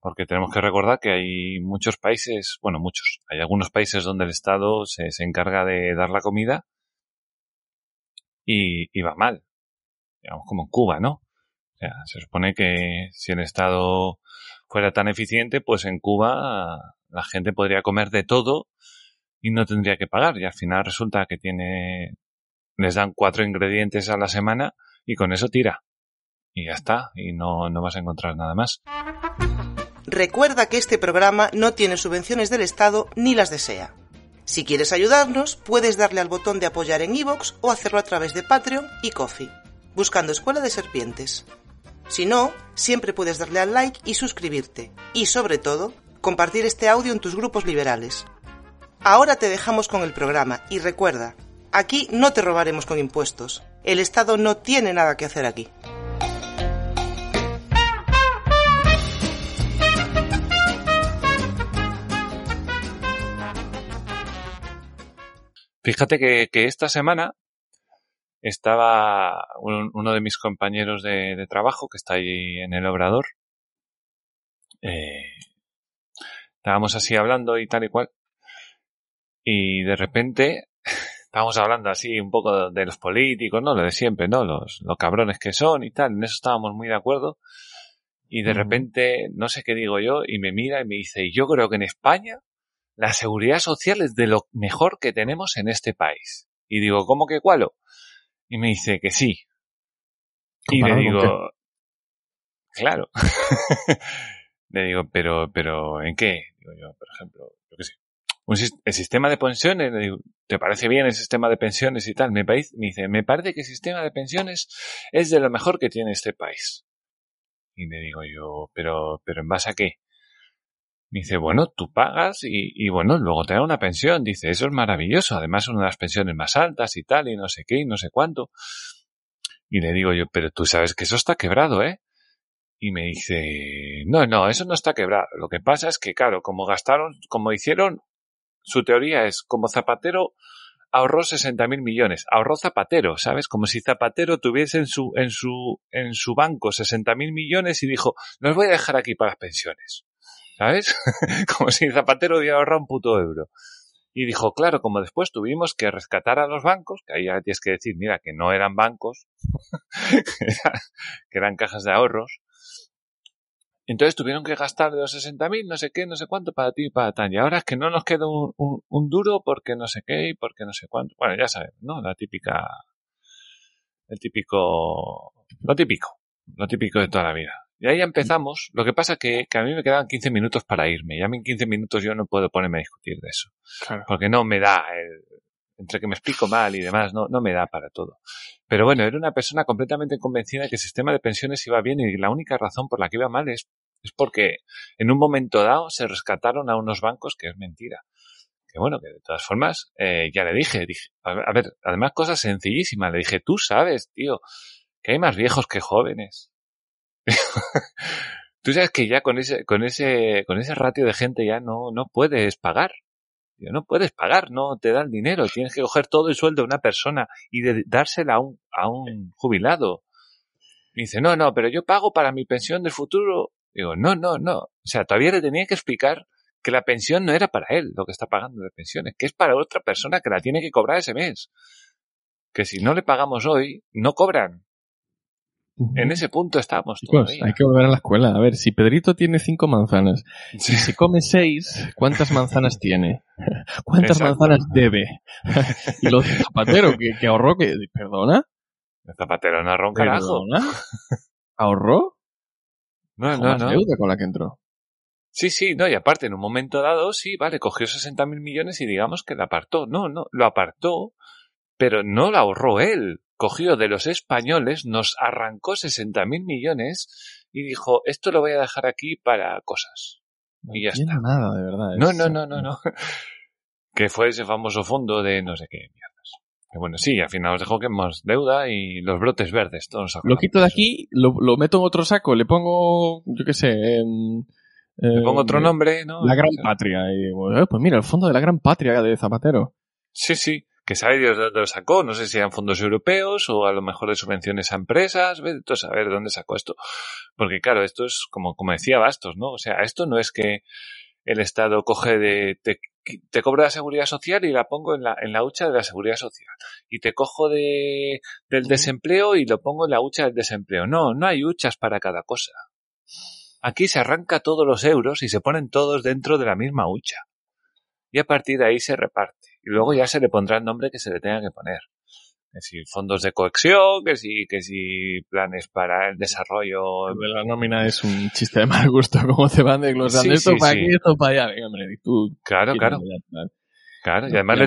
Porque tenemos que recordar que hay muchos países, bueno, muchos, hay algunos países donde el Estado se, se encarga de dar la comida y, y va mal. Digamos, como en Cuba, ¿no? O sea, se supone que si el Estado fuera tan eficiente, pues en Cuba la gente podría comer de todo y no tendría que pagar. Y al final resulta que tiene, les dan cuatro ingredientes a la semana y con eso tira. Y ya está. Y no, no vas a encontrar nada más. Recuerda que este programa no tiene subvenciones del Estado ni las desea. Si quieres ayudarnos, puedes darle al botón de apoyar en iVoox o hacerlo a través de Patreon y Coffee, buscando Escuela de Serpientes. Si no, siempre puedes darle al like y suscribirte. Y sobre todo, compartir este audio en tus grupos liberales. Ahora te dejamos con el programa y recuerda, aquí no te robaremos con impuestos. El Estado no tiene nada que hacer aquí. Fíjate que, esta semana estaba un- uno de mis compañeros de, de trabajo que está ahí en el obrador. Eh, estábamos así hablando y tal y cual. Y de repente estábamos hablando así un poco de los políticos, ¿no? Lo de siempre, ¿no? Los, los cabrones que son y tal. En eso estábamos muy de acuerdo. Y de repente, no sé qué digo yo, y me mira y me dice, yo creo que en España la seguridad social es de lo mejor que tenemos en este país. Y digo, ¿cómo que cuál? Y me dice que sí. Y le ¿Comparado con digo, claro. [laughs] le digo, pero, pero, ¿en qué? Digo yo, por ejemplo, yo qué sé. Un el sistema de pensiones, le digo, ¿te parece bien el sistema de pensiones y tal? Me, me dice, me parece que el sistema de pensiones es de lo mejor que tiene este país. Y le digo yo, pero, pero ¿en base a qué? Me dice, bueno, tú pagas y, y bueno, luego te da una pensión. Dice, eso es maravilloso. Además, una de las pensiones más altas y tal, y no sé qué, y no sé cuánto. Y le digo yo, pero tú sabes que eso está quebrado, ¿eh? Y me dice, no, no, eso no está quebrado. Lo que pasa es que, claro, como gastaron, como hicieron, su teoría es, como Zapatero ahorró 60 mil millones. Ahorró Zapatero, ¿sabes? Como si Zapatero tuviese en su, en su, en su banco 60 mil millones y dijo, los voy a dejar aquí para las pensiones. ¿Sabes? [laughs] como si Zapatero hubiera ahorrado un puto euro. Y dijo, claro, como después tuvimos que rescatar a los bancos, que ahí ya tienes que decir, mira, que no eran bancos, [laughs] que eran cajas de ahorros, entonces tuvieron que gastar de los 60.000, no sé qué, no sé cuánto, para ti y para tan. Y ahora es que no nos queda un, un- un duro porque no sé qué y porque no sé cuánto. Bueno, ya sabes, ¿no? La típica, el típico, lo típico, lo típico de toda la vida. Y ahí empezamos. Lo que pasa es que, que a mí me quedaban 15 minutos para irme. Y a mí en 15 minutos yo no puedo ponerme a discutir de eso. Claro. Porque no me da, el- entre que me explico mal y demás, no, no me da para todo. Pero bueno, era una persona completamente convencida que el sistema de pensiones iba bien y la única razón por la que iba mal es, es porque en un momento dado se rescataron a unos bancos que es mentira. Que bueno, que de todas formas, eh, ya le dije, dije, a ver, a ver, además cosas sencillísimas, le dije, tú sabes, tío, que hay más viejos que jóvenes. [laughs] tú sabes que ya con ese, con ese, con ese ratio de gente ya no, no puedes pagar. Digo, no puedes pagar, no te dan dinero, tienes que coger todo el sueldo de una persona y de- dársela a un, a un jubilado. Me dice, no, no, pero yo pago para mi pensión del futuro. Digo, no, no, no. O sea, todavía le tenía que explicar que la pensión no era para él lo que está pagando de pensiones, que es para otra persona que la tiene que cobrar ese mes. Que si no le pagamos hoy, no cobran. En ese punto estamos. Chicos, hay que volver a la escuela. A ver, si Pedrito tiene cinco manzanas si come seis, ¿cuántas manzanas [laughs] tiene? ¿Cuántas manzanas debe? [laughs] y lo de Zapatero, que, ahorró, que, ¿perdona? El Zapatero no ahorró un carajo. ¿Ahorró? No, no, no. deuda con la que entró. Sí, sí, no, y aparte, en un momento dado, sí, vale, cogió 60 mil millones y digamos que la apartó. No, no, lo apartó, pero no la ahorró él cogió de los españoles, nos arrancó 60 mil millones y dijo, esto lo voy a dejar aquí para cosas. y ya está. nada, de verdad. No, no, no, no, no. [laughs] que fue ese famoso fondo de no sé qué mierdas. Que bueno, sí, al final os dejó que más deuda y los brotes verdes, todos Lo quito de aquí, lo, meto en otro saco, le pongo, yo qué sé, le pongo otro nombre, ¿no? La Gran Patria. Y, pues mira, el fondo de la Gran Patria de Zapatero. Sí, sí que sabe Dios de dónde lo sacó, no sé si eran fondos europeos o a lo mejor de subvenciones a empresas, ve a saber dónde sacó esto. Porque claro, esto es como, como decía Bastos, ¿no? O sea, esto no es que el Estado coge de, te, te cobro la seguridad social y la pongo en la, en la hucha de la seguridad social. Y te cojo de, del desempleo y lo pongo en la hucha del desempleo. No, no hay huchas para cada cosa. Aquí se arranca todos los euros y se ponen todos dentro de la misma hucha. Y a partir de ahí se reparte y luego ya se le pondrá el nombre que se le tenga que poner. Que si fondos de cohesión, que si, que si planes para el desarrollo. La nómina es un chiste de mal gusto, [laughs] como se van desglosando esto para aquí, esto para allá. Venga, hombre, tú, claro, claro. Claro, y además le,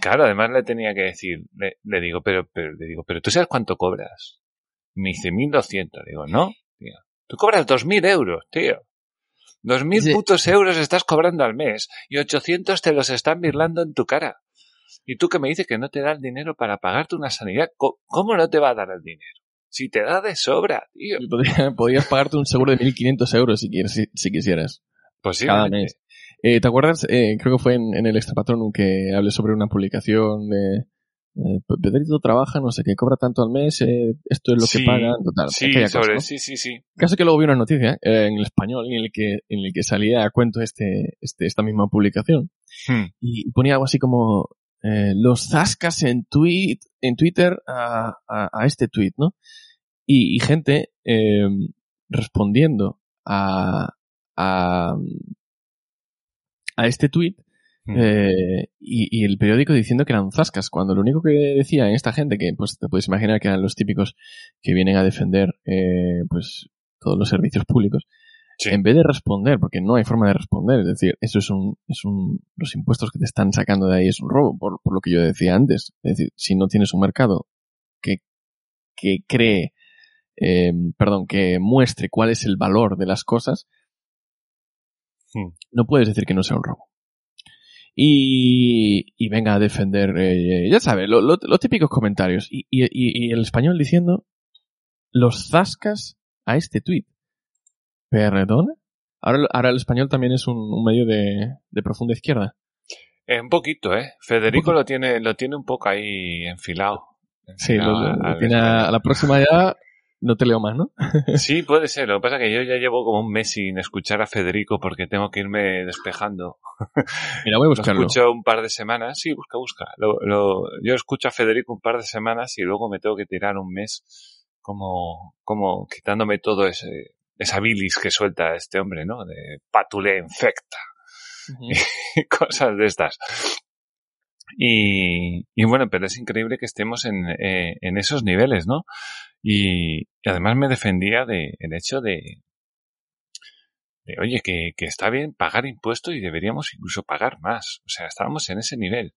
claro, además le tenía que decir, le, digo, pero, pero, le digo, pero tú sabes cuánto cobras. Me dice 1200. Digo, no, tío. Tú cobras 2000 euros, tío. Dos mil putos euros estás cobrando al mes y ochocientos te los están birlando en tu cara. Y tú que me dices que no te da el dinero para pagarte una sanidad, ¿cómo no te va a dar el dinero? Si te da de sobra, tío. [laughs] Podrías pagarte un seguro de 1.500 euros si, quieres, si, quisieras. Pues sí. Cada mes. Eh, ¿Te acuerdas? Eh, creo que fue en, en el Extra Patronum que hablé sobre una publicación de, eh, Pedrito trabaja, no sé qué, cobra tanto al mes, eh, esto es lo que paga, total. Sí, sí, sí, sí. Caso que luego vi una noticia eh, en el español en el que, en el que salía a cuento este, este, esta misma publicación. Hmm. Y ponía algo así como, eh, los zascas en tweet, en Twitter a, a, este tweet, ¿no? Y, y gente, respondiendo a, a, a este tweet, Mm. Eh, y, el periódico diciendo que eran zascas, cuando lo único que decía en esta gente, que pues te puedes imaginar que eran los típicos que vienen a defender eh, pues todos los servicios públicos, en vez de responder, porque no hay forma de responder, es decir, eso es un, es un, los impuestos que te están sacando de ahí es un robo, por, por lo que yo decía antes. Es decir, si no tienes un mercado que, que cree, eh, perdón, que muestre cuál es el valor de las cosas, hmm. no puedes decir que no sea un robo y, venga a defender, eh, ya sabes, los típicos comentarios. Y, el español diciendo, los zascas a este tuit. ¿Perdona? Ahora, ahora el español también es un, medio de, profunda izquierda. un poquito, ¿eh? Federico lo tiene, lo tiene un poco ahí enfilado. sí, lo, tiene a la próxima ya no te leo más, ¿no? [laughs] sí, puede ser. Lo que pasa es que yo ya llevo como un mes sin escuchar a Federico porque tengo que irme despejando. [laughs] Mira, voy a buscarlo. Lo escucho un par de semanas. Sí, busca, busca. Lo, yo escucho a Federico un par de semanas y luego me tengo que tirar un mes como, como quitándome todo ese, esa bilis que suelta este hombre, ¿no? De patule infecta. [laughs] y cosas de estas. Y, y, bueno, pero es increíble que estemos en, eh, en esos niveles, ¿no? Y, además me defendía de el hecho de, de oye, que, que, está bien pagar impuestos y deberíamos incluso pagar más. O sea, estábamos en ese nivel.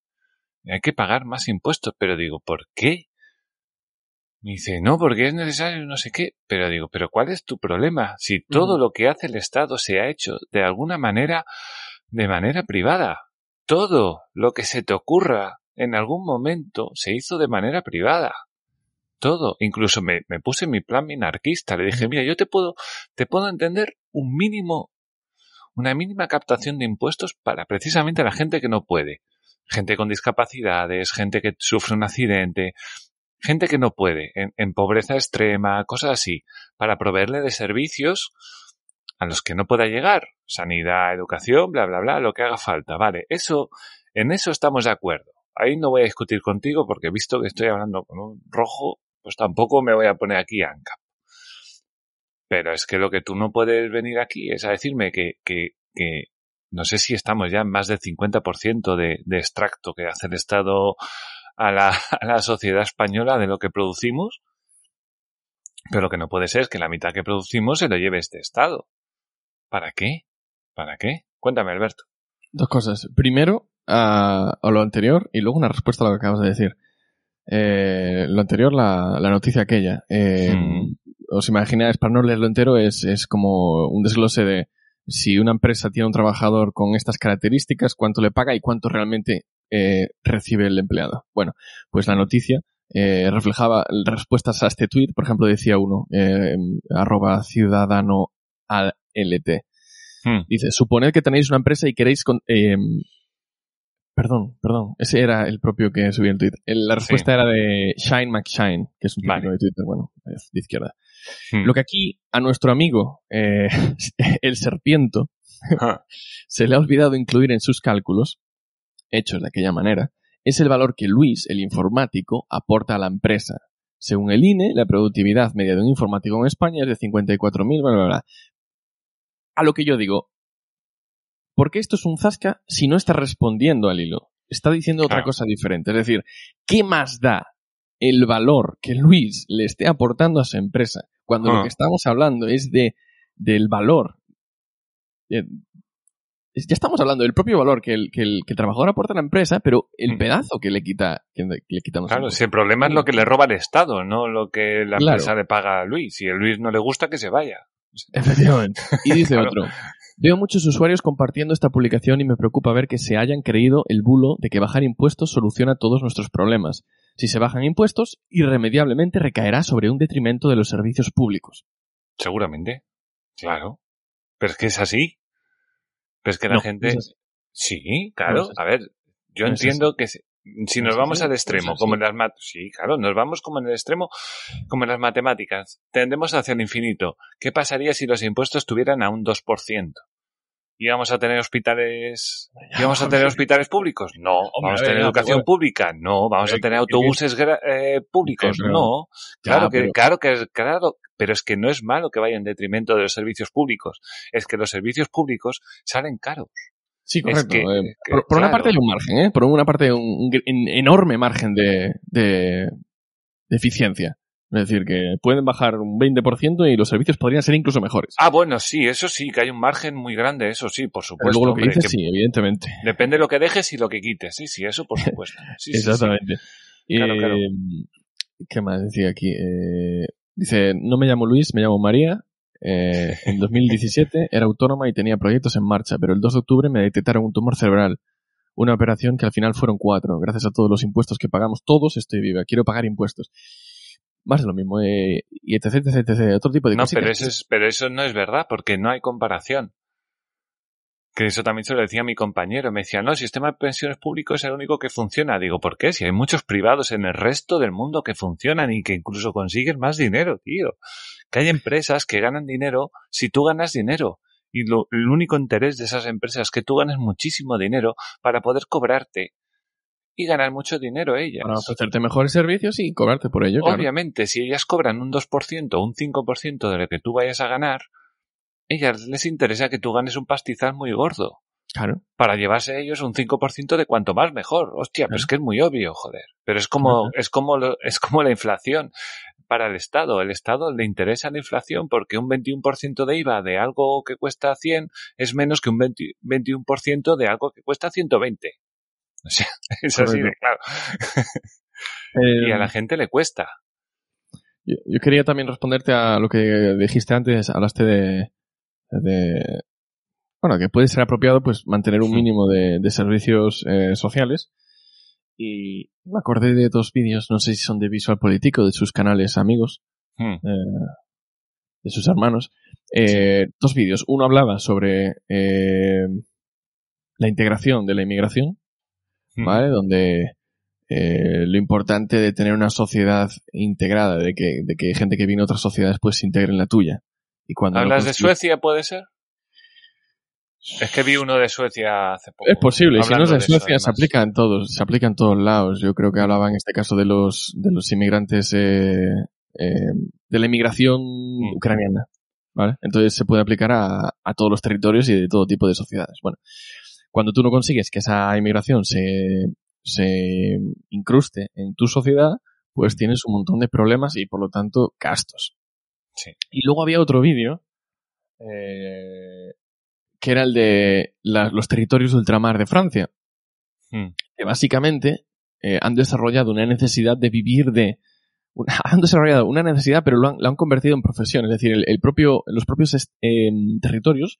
Hay que pagar más impuestos, pero digo, ¿por qué? Me dice, no, porque es necesario no sé qué. Pero digo, ¿pero cuál es tu problema? Si todo lo que hace el Estado se ha hecho de alguna manera, de manera privada. Todo lo que se te ocurra en algún momento se hizo de manera privada todo. Incluso me, me puse mi plan minarquista. Le dije, mira, yo te puedo, te puedo entender un mínimo, una mínima captación de impuestos para precisamente la gente que no puede. Gente con discapacidades, gente que sufre un accidente, gente que no puede, en, pobreza extrema, cosas así, para proveerle de servicios a los que no pueda llegar. Sanidad, educación, bla, bla, bla, lo que haga falta. Vale, eso, en eso estamos de acuerdo. Ahí no voy a discutir contigo porque visto que estoy hablando con un rojo, pues tampoco me voy a poner aquí ANCAP. Pero es que lo que tú no puedes venir aquí es a decirme que, que, que no sé si estamos ya en más del 50% de, de extracto que hace el Estado a la, [laughs] a la sociedad española de lo que producimos. Pero lo que no puede ser es que la mitad que producimos se lo lleve este Estado. ¿Para qué? ¿Para qué? Cuéntame, Alberto. Dos cosas. Primero, a, a lo anterior y luego una respuesta a lo que acabas de decir. Eh, lo anterior, la, la noticia aquella. Eh, Mm. Os imagináis, para no leerlo entero, es, es como un desglose de si una empresa tiene un trabajador con estas características, cuánto le paga y cuánto realmente eh, recibe el empleado. Bueno, pues la noticia eh, reflejaba respuestas a este tweet, por ejemplo, decía uno, eh, arroba ciudadano al LT. Hmm. Dice, suponed que tenéis una empresa y queréis... Con, eh, perdón, perdón. Ese era el propio que subí el tweet. La respuesta era de Shine McShine, que es un típico Vale. de Twitter, bueno, de izquierda. Hmm. Lo que aquí a nuestro amigo, eh, [laughs] el serpiento, Ah, [laughs] se le ha olvidado incluir en sus cálculos, hechos de aquella manera, es el valor que Luis, el informático, aporta a la empresa. Según el INE, la productividad media de un informático en España es de 54.000, bla, bla, bla. A lo que yo digo, ¿por qué esto es un zasca si no está respondiendo al hilo? Está diciendo otra cosa diferente. Es decir, ¿qué más da el valor que Luis le esté aportando a su empresa cuando Ah. lo que estamos hablando es de del valor eh, ya estamos hablando del propio valor que el, que el, que el trabajador aporta a la empresa, pero el pedazo que le quita, que le quitamos. Claro, si el problema es lo que le roba el Estado, no lo que la Claro. empresa le paga a Luis. Si a Luis no le gusta, que se vaya. [laughs] Efectivamente. Y dice Claro. otro. Veo muchos usuarios compartiendo esta publicación y me preocupa ver que se hayan creído el bulo de que bajar impuestos soluciona todos nuestros problemas. Si se bajan impuestos, irremediablemente recaerá sobre un detrimento de los servicios públicos. Seguramente. Claro. Pero es que es así. Pero es que la No, gente... es. Sí, claro. No. A ver, yo No entiendo que si No nos vamos al no es extremo, como en las mat sí, claro, nos vamos como en el extremo, como en las matemáticas, tendemos hacia el infinito. ¿Qué pasaría si los impuestos estuvieran a un 2%? ¿Íbamos a tener hospitales, íbamos a tener hospitales públicos? No. ¿Vamos a tener educación pública? No. ¿Vamos a Pero tener autobuses eh, públicos? No. Claro que, claro que, claro, pero es que no es malo que vaya en detrimento de los servicios públicos. Es que los servicios públicos salen caros. Sí, Es correcto. que- Eh, que, por, por una parte hay un margen, ¿eh? Por una parte hay un, enorme margen de, de, de eficiencia. Es decir, que pueden bajar un 20% y los servicios podrían ser incluso mejores. Ah, bueno, sí, eso sí, que hay un margen muy grande, eso sí, por Pero supuesto. luego lo que dices, que sí, evidentemente. Depende de lo que dejes y lo que quites. Sí, sí, eso por [laughs] supuesto. Sí, sí, sí. Exactamente. Claro, Eh, claro. ¿Qué más decía aquí? Eh, dice, no me llamo Luis, me llamo María. Eh, en 2017 era autónoma y tenía proyectos en marcha, pero el 2 de octubre me detectaron un tumor cerebral. Una operación que al final fueron cuatro. Gracias a todos los impuestos que pagamos todos, estoy viva. Quiero pagar impuestos. Más de lo mismo. Eh, y etc, etc, etc. Otro tipo de No, cositas. pero eso, es, pero eso no es verdad, porque no hay comparación. Que eso también se lo decía mi compañero. Me decía, no, el sistema de pensiones público es el único que funciona. Digo, ¿por qué? Si hay muchos privados en el resto del mundo que funcionan y que incluso consiguen más dinero, tío. Que hay empresas que ganan dinero si tú ganas dinero. Y lo, el único interés de esas empresas es que tú ganes muchísimo dinero para poder cobrarte y ganar mucho dinero ellas. Para ofrecerte mejores servicios y cobrarte por ello. claro. Obviamente, si ellas cobran un 2% o un 5% de lo que tú vayas a ganar, ellas les interesa que tú ganes un pastizal muy gordo. Claro. Para llevarse ellos un 5% de cuanto más mejor. Hostia, pero es que es muy obvio, joder. Pero es como, Ajá. es como, lo- es como la inflación para el Estado. El Estado le interesa la inflación porque un 21% de IVA de algo que cuesta 100 es menos que un 20 21% de algo que cuesta 120. O sea, [laughs] es así de Correcto. claro. Eh, Y a la gente le cuesta. Yo, yo quería también responderte a lo que dijiste antes, hablaste de, de bueno, que puede ser apropiado pues mantener un mínimo de, de servicios eh, sociales. Y me acordé de dos vídeos, no sé si son de Visual Político, de sus canales amigos, Hmm. eh, de sus hermanos. Eh, Dos vídeos. Uno hablaba sobre eh, la integración de la inmigración, Hmm. ¿vale? Donde eh, lo importante de tener una sociedad integrada, de que, de que gente que viene de otras sociedades pues se integre en la tuya. Y cuando ¿Hablas de Suecia, puede ser? Es que vi uno de Suecia hace poco. Es posible, y si no es de eso, Suecia, se aplica en todos, se aplica en todos lados. Yo creo que hablaba en este caso de los, de los inmigrantes, eh, eh, de la inmigración Mm. ucraniana. ¿Vale? Entonces se puede aplicar a, a todos los territorios y de todo tipo de sociedades. Bueno, cuando tú no consigues que esa inmigración se, se incruste en tu sociedad, pues tienes un montón de problemas y por lo tanto gastos. Sí. Y luego había otro vídeo eh, que era el de la- los territorios de ultramar de Francia, Mm. que básicamente eh, han desarrollado una necesidad de vivir de una- [laughs] han desarrollado una necesidad, pero lo han, lo han convertido en profesión. Es decir, el, el propio, los propios em, territorios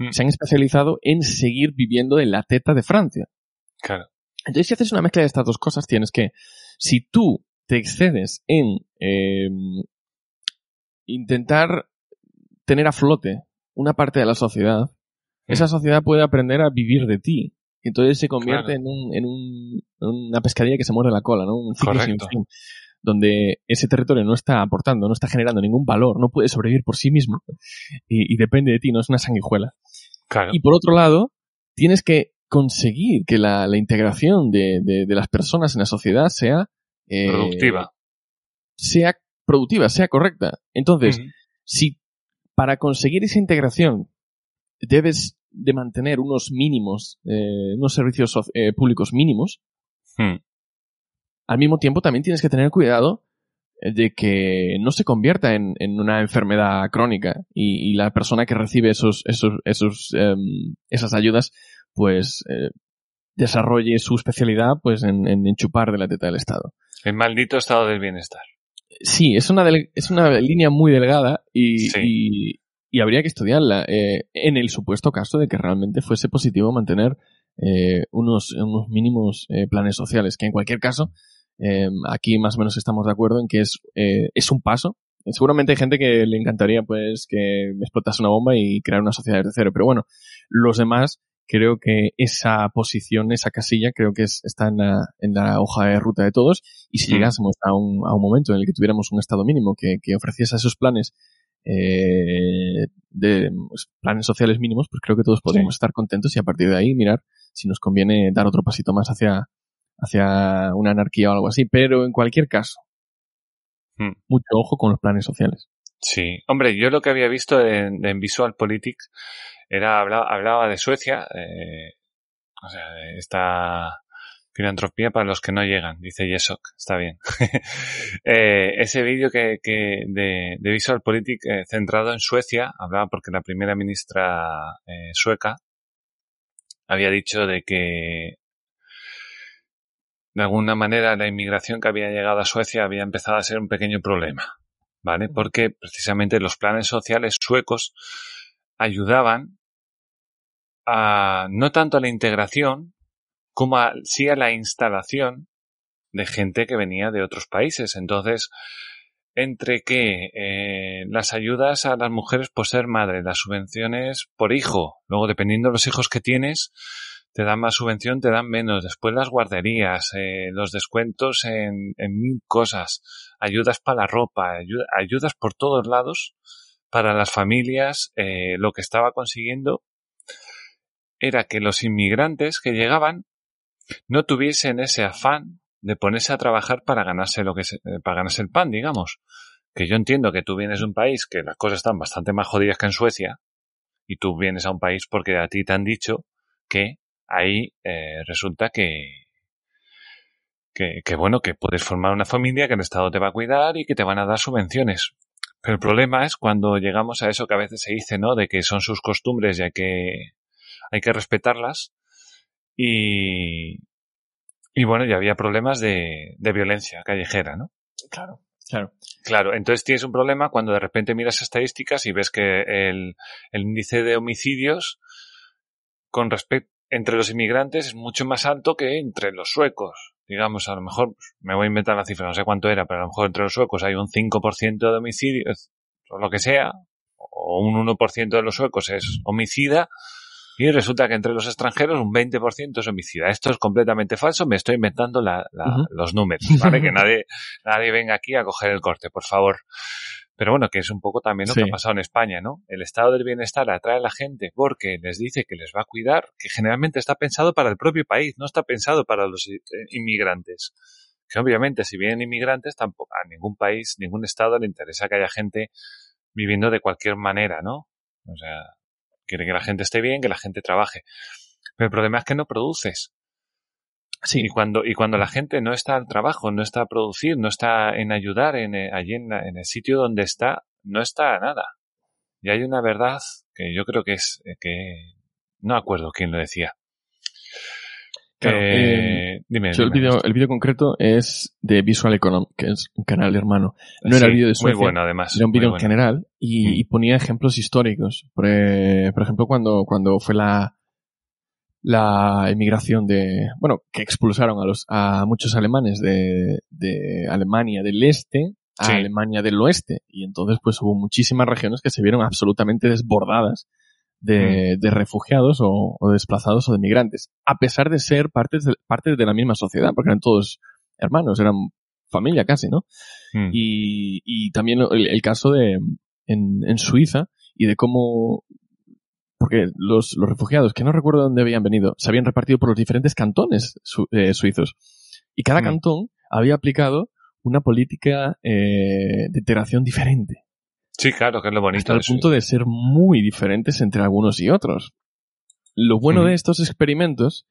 Mm. se han especializado en seguir viviendo en la teta de Francia. Claro. Entonces, si haces una mezcla de estas dos cosas, tienes que, si tú te excedes en eh, intentar tener a flote una parte de la sociedad, Mm. esa sociedad puede aprender a vivir de ti. Entonces se convierte Claro. en, un, en, un- en una pescadilla que se muerde la cola, ¿no? Un ciclo sin fin, donde ese territorio no está aportando, no está generando ningún valor, no puede sobrevivir por sí mismo y, y depende de ti, no es una sanguijuela. Claro. Y por otro lado, tienes que conseguir que la, la integración de, de- de las personas en la sociedad sea eh, Productiva. sea productiva, sea correcta. Entonces, si para conseguir esa integración debes de mantener unos mínimos, eh, unos servicios eh, públicos mínimos, Mm. al mismo tiempo también tienes que tener cuidado eh, de que no se convierta en, en una enfermedad crónica y, y la persona que recibe esos, esos, esos, em, esas ayudas pues eh, desarrolle su especialidad pues en, en, en chupar de la teta del Estado. El maldito estado del bienestar. Sí, es una, del- es una línea muy delgada y, Sí. y, y habría que estudiarla eh, en el supuesto caso de que realmente fuese positivo mantener eh, unos, unos mínimos eh, planes sociales, que en cualquier caso, eh, aquí más o menos estamos de acuerdo en que es, eh, es un paso. Seguramente hay gente que le encantaría pues que explotase una bomba y crear una sociedad desde cero, pero bueno, los demás creo que esa posición, esa casilla, creo que es- está en la, en la hoja de ruta de todos. Y si llegásemos a un, a un momento en el que tuviéramos un estado mínimo que, que ofreciese esos planes, eh, de pues, planes sociales mínimos, pues creo que todos podríamos estar contentos y a partir de ahí mirar si nos conviene dar otro pasito más hacia, hacia una anarquía o algo así. Pero en cualquier caso, Mm. mucho ojo con los planes sociales. Sí. Hombre, yo lo que había visto en, en Visual Politics era hablaba, hablaba de Suecia, eh, o sea, de esta filantropía para los que no llegan, dice Yesok, está bien. [laughs] Eh, ese vídeo que, que de, de Visual Politics eh, centrado en Suecia, hablaba porque la primera ministra eh, sueca había dicho de que de alguna manera la inmigración que había llegado a Suecia había empezado a ser un pequeño problema, ¿vale? Porque precisamente los planes sociales suecos ayudaban a no tanto a la integración como a, sí a la instalación de gente que venía de otros países. Entonces, entre que eh, las ayudas a las mujeres por ser madre, las subvenciones por hijo, luego dependiendo de los hijos que tienes, te dan más subvención, te dan menos. Después las guarderías, eh, los descuentos en, mil cosas, ayudas para la ropa, ayuda- ayudas por todos lados para las familias. eh, lo que estaba consiguiendo era que los inmigrantes que llegaban no tuviesen ese afán de ponerse a trabajar para ganarse lo que se- eh, para ganarse el pan, digamos. Que yo entiendo que tú vienes de un país que las cosas están bastante más jodidas que en Suecia y tú vienes a un país porque a ti te han dicho que ahí eh, resulta que, que, que, bueno, que puedes formar una familia, que el Estado te va a cuidar y que te van a dar subvenciones. Pero el problema es cuando llegamos a eso que a veces se dice, ¿no? De que son sus costumbres y hay que, hay que respetarlas. Y, y bueno, ya había problemas de, de violencia callejera, ¿no? Claro. Claro. Claro, entonces tienes un problema cuando de repente miras estadísticas y ves que el, el índice de homicidios con respecto entre los inmigrantes es mucho más alto que entre los suecos. Digamos, a lo mejor, pues, me voy a inventar la cifra, no sé cuánto era, pero a lo mejor entre los suecos hay un 5% de homicidios, o lo que sea, o un 1% de los suecos es homicida, y resulta que entre los extranjeros un 20% es homicida. Esto es completamente falso, me estoy inventando la- la- los números, ¿vale? que [laughs] nadie, nadie venga aquí a coger el corte, por favor. Pero bueno, que es un poco también lo que ha pasado en España, ¿no? El estado del bienestar atrae a la gente porque les dice que les va a cuidar, que generalmente está pensado para el propio país, no está pensado para los eh, inmigrantes. Que obviamente si vienen inmigrantes, tampoco a ningún país, ningún estado le interesa que haya gente viviendo de cualquier manera, ¿no? O sea, quiere que la gente esté bien, que la gente trabaje. Pero el problema es que no produces. Sí. Y cuando, y cuando la gente no está al trabajo, no está a producir, no está en ayudar en, eh, allí en, el sitio donde está, no está nada. Y hay una verdad que yo creo que es eh, que no acuerdo quién lo decía. Eh, dime, el vídeo concreto es de Visual Econom, que es un canal hermano. No era el vídeo de Suecia, muy bueno además. Era un vídeo en general y, mm. ponía ejemplos históricos. Por, por ejemplo, cuando, cuando fue la, la emigración de, bueno, que expulsaron a los, a muchos alemanes de, de Alemania del este a Alemania del oeste. Y entonces pues hubo muchísimas regiones que se vieron absolutamente desbordadas de, de refugiados o, o, desplazados o de migrantes. A pesar de ser partes de, partes de la misma sociedad, porque eran todos hermanos, eran familia casi, ¿no? Mm. Y, y también el, el caso de, en, en Suiza y de cómo porque los, los refugiados, que no recuerdo dónde habían venido, se habían repartido por los diferentes cantones eh, suizos. Y cada mm. cantón había aplicado una política eh, de integración diferente. Sí, claro, que es lo bonito. Hasta el punto de ser muy diferentes entre algunos y otros. Lo bueno de estos experimentos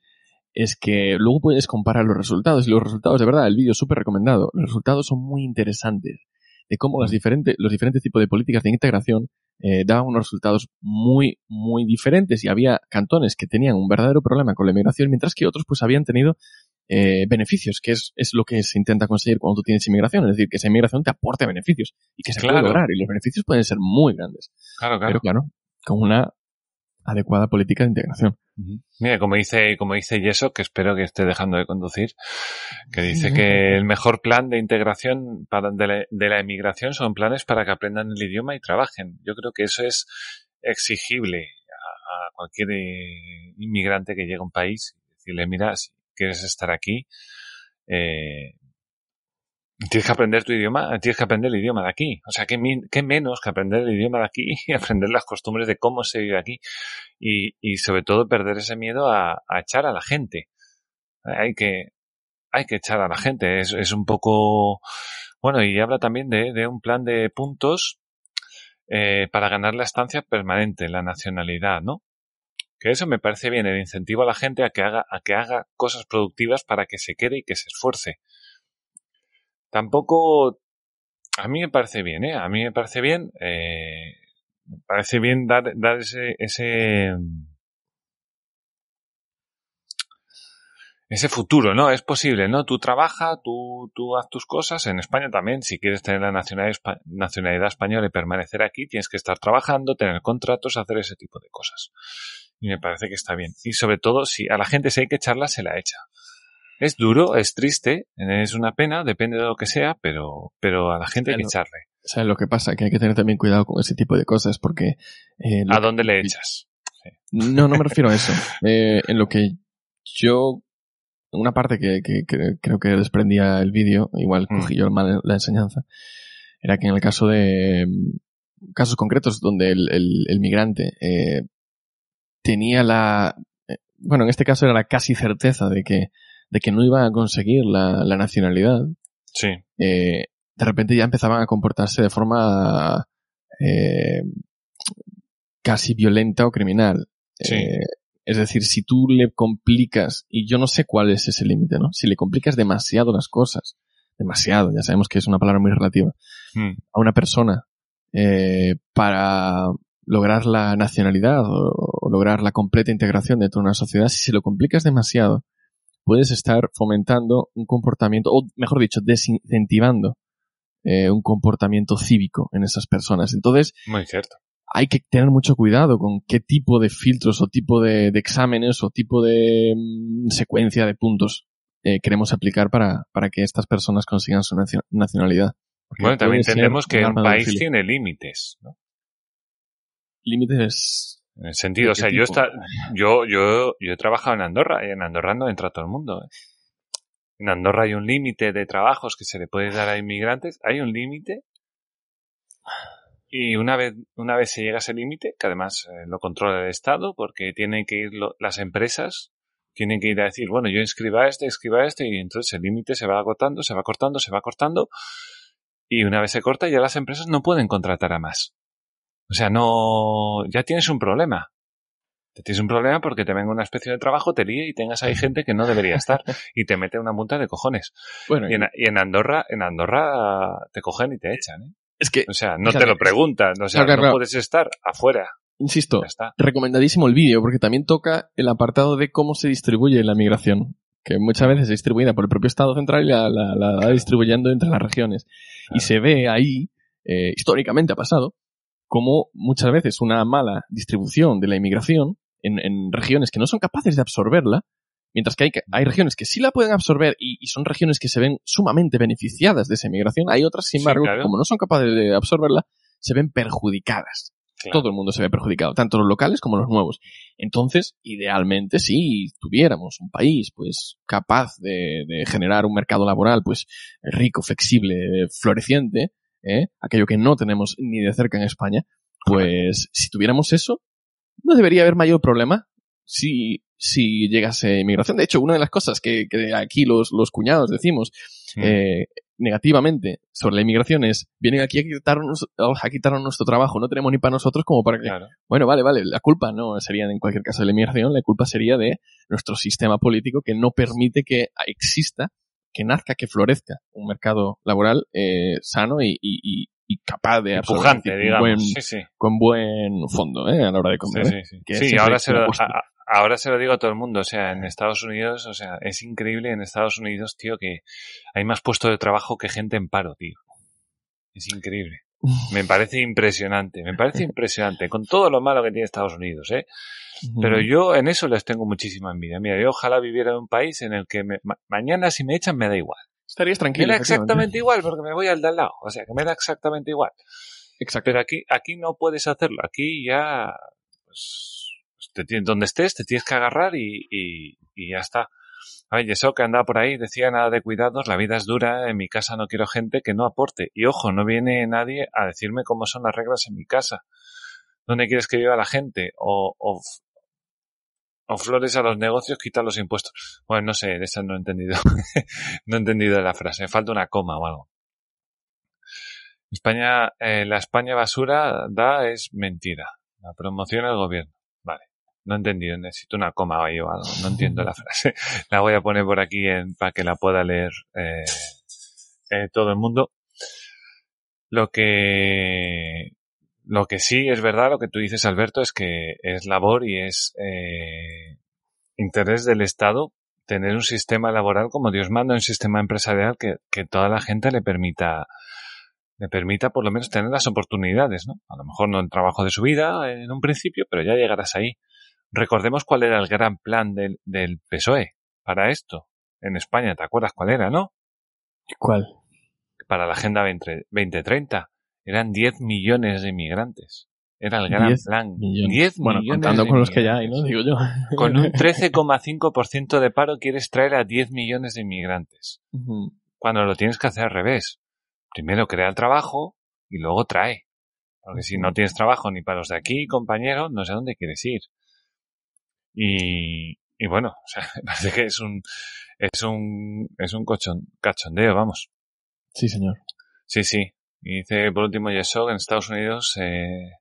es que luego puedes comparar los resultados. Y los resultados, de verdad, el vídeo es súper recomendado. Los resultados son muy interesantes de cómo las diferentes, los diferentes tipos de políticas de integración eh, daban unos resultados muy, muy diferentes y había cantones que tenían un verdadero problema con la inmigración, mientras que otros pues habían tenido eh, beneficios, que es, es, lo que se intenta conseguir cuando tú tienes inmigración, es decir, que esa inmigración te aporte beneficios y que se puede lograr y los beneficios pueden ser muy grandes. Claro, claro. Pero claro, con una adecuada política de integración. Mira, como dice, como dice Yeso, que espero que esté dejando de conducir, que dice que el mejor plan de integración para, de, la, de la emigración son planes para que aprendan el idioma y trabajen. Yo creo que eso es exigible a, a cualquier eh, inmigrante que llegue a un país. Decirle, mira, si quieres estar aquí, eh, Tienes que aprender tu idioma, tienes que aprender el idioma de aquí. O sea, ¿qué, menos que aprender el idioma de aquí [laughs] y aprender las costumbres de cómo se vive aquí. Y, y sobre todo perder ese miedo a, echar a la gente. Hay que, hay que echar a la gente. Es, un poco, bueno, y habla también de, de un plan de puntos eh, para ganar la estancia permanente, la nacionalidad, ¿no? Que eso me parece bien, el incentivo a la gente a que haga, a que haga cosas productivas para que se quede y que se esfuerce tampoco a mí me parece bien, ¿eh? A mí me parece bien, eh, me parece bien dar, dar ese, ese, ese futuro, ¿no? Es posible, ¿no? Tú trabajas, tú, tú haz tus cosas. En España también, si quieres tener la nacionalidad, nacionalidad española y permanecer aquí, tienes que estar trabajando, tener contratos, hacer ese tipo de cosas. Y me parece que está bien. Y sobre todo, si a la gente si hay que echarla, se la echa. Es duro, es triste, es una pena, depende de lo que sea, pero, pero a la gente hay que echarle. ¿Sabes lo que pasa? Que hay que tener también cuidado con ese tipo de cosas porque... Eh, ¿A dónde le echas? No, no me refiero a eso. Eh, en lo que yo... Una parte que, que, creo que desprendía el vídeo, igual mm. cogí yo mal la enseñanza, era que en el caso de mm, casos concretos donde el, el, el migrante eh, tenía la... Eh, bueno, en este caso era la casi certeza de que de que no iban a conseguir la, la nacionalidad, sí. Eh, de repente ya empezaban a comportarse de forma eh, casi violenta o criminal. Sí. Eh, es decir, si tú le complicas, y yo no sé cuál es ese límite, ¿no? Si le complicas demasiado las cosas, demasiado, ya sabemos que es una palabra muy relativa, mm. a una persona eh, para lograr la nacionalidad o, o, lograr la completa integración dentro de una sociedad, si se lo complicas demasiado, puedes estar fomentando un comportamiento, o mejor dicho, desincentivando eh, un comportamiento cívico en esas personas. Entonces, Muy cierto. hay que tener mucho cuidado con qué tipo de filtros o tipo de, de exámenes o tipo de mm, secuencia de puntos eh, queremos aplicar para, para que estas personas consigan su nacionalidad. Porque bueno, también entendemos que un país tiene límites, ¿no? Límites en el sentido, o sea, yo, está, yo, yo, yo he trabajado en Andorra y en Andorra no entra todo el mundo. ¿eh? En Andorra hay un límite de trabajos que se le puede dar a inmigrantes. Hay un límite Y una vez, una vez se llega a ese límite, que además eh, lo controla el Estado, porque tienen que ir las empresas, tienen que ir a decir, bueno, yo inscriba este, inscriba este, y entonces el límite se va agotando, se va cortando, se va cortando, y una vez se corta ya las empresas no pueden contratar a más. O sea, no, ya tienes un problema. Te tienes un problema porque te venga una especie de trabajo, te líe y tengas ahí gente que no debería estar [laughs] y te mete una multa de cojones. Bueno, y, en, y en Andorra, en Andorra te cogen y te echan, ¿eh? Es que. O sea, no te lo preguntan, o sea, no puedes estar afuera. Insisto, recomendadísimo el vídeo porque también toca el apartado de cómo se distribuye la migración, que muchas veces es distribuida por el propio Estado central y la, la, va distribuyendo entre las regiones. Y se ve ahí, eh, históricamente ha pasado, como muchas veces una mala distribución de la inmigración en, en regiones que no son capaces de absorberla Mientras que hay, hay regiones que sí la pueden absorber y, son regiones que se ven sumamente beneficiadas de esa inmigración, hay otras, sin embargo, como no son capaces de absorberla, se ven perjudicadas. Todo el mundo se ve perjudicado, tanto los locales como los nuevos. Entonces, idealmente, si tuviéramos un país, pues, capaz de, generar un mercado laboral, pues, rico, flexible, floreciente, ¿eh? aquello que no tenemos ni de cerca en España, pues, si tuviéramos eso, no debería haber mayor problema si si llegase inmigración. De hecho, una de las cosas que, que aquí los, los cuñados decimos mm. eh, negativamente sobre la inmigración es, vienen aquí a quitarnos, a quitarnos nuestro trabajo, no tenemos ni para nosotros como para que... Bueno, vale, vale, la culpa no sería en cualquier caso de la inmigración, la culpa sería de nuestro sistema político que no permite que exista, que nazca, que florezca un mercado laboral eh, sano y, y, y capaz de absorber con, buen, con buen fondo ¿eh? a la hora de comer. Sí, sí, sí. ahora se, lo, ahora se lo digo a todo el mundo, o sea, en Estados Unidos, o sea, es increíble en Estados Unidos, tío, que hay más puestos de trabajo que gente en paro, tío. Es increíble. Me parece impresionante, me parece [laughs] impresionante, con todo lo malo que tiene Estados Unidos, ¿eh? Pero yo en eso les tengo muchísima envidia. Mira, yo ojalá viviera en un país en el que mañana si me echan me da igual. Estarías tranquilo. Me da exactamente igual porque me voy al de al lado. O sea, que me da exactamente igual. Exacto. Pero aquí, aquí no puedes hacerlo. Aquí ya, pues, donde estés te tienes que agarrar y, y, ya está. A ver, eso que andaba por ahí decía nada de cuidados, la vida es dura, en mi casa no quiero gente que no aporte. Y ojo, no viene nadie a decirme cómo son las reglas en mi casa. ¿Dónde quieres que viva la gente? O, o, o flores a los negocios, quita los impuestos. Bueno, no sé, de esa no he entendido. [laughs] no he entendido la frase. Falta una coma o algo. España, eh, la España basura da es mentira. La promoción del gobierno. No he entendido, necesito una coma o algo. No [laughs] entiendo la frase. La voy a poner por aquí en, para que la pueda leer eh, eh, todo el mundo. Lo que, lo que sí es verdad, lo que tú dices, Alberto, es que es labor y es eh, interés del Estado tener un sistema laboral como Dios manda, un sistema empresarial que, que toda la gente le permita le permita por lo menos tener las oportunidades, ¿no? A lo mejor no el trabajo de su vida en un principio, pero ya llegarás ahí. Recordemos cuál era el gran plan del, del PSOE para esto en España. ¿Te acuerdas cuál era, no? ¿Cuál? Para la Agenda 2030. Eran 10 millones de inmigrantes. Era el gran plan. 10 bueno, millones contando con los que ya hay, ¿no? Digo yo. Con un [laughs] 13,5% de paro quieres traer a 10 millones de inmigrantes. Cuando lo tienes que hacer al revés. Primero crea el trabajo y luego trae. Porque si no tienes trabajo ni para los de aquí, compañero, no sé a dónde quieres ir. Y, y bueno, o sea, [laughs] parece que es un, es un, es un cochon, cachondeo, vamos. Sí, señor. Sí, sí. Y dice por último Yesog, en Estados Unidos, eh,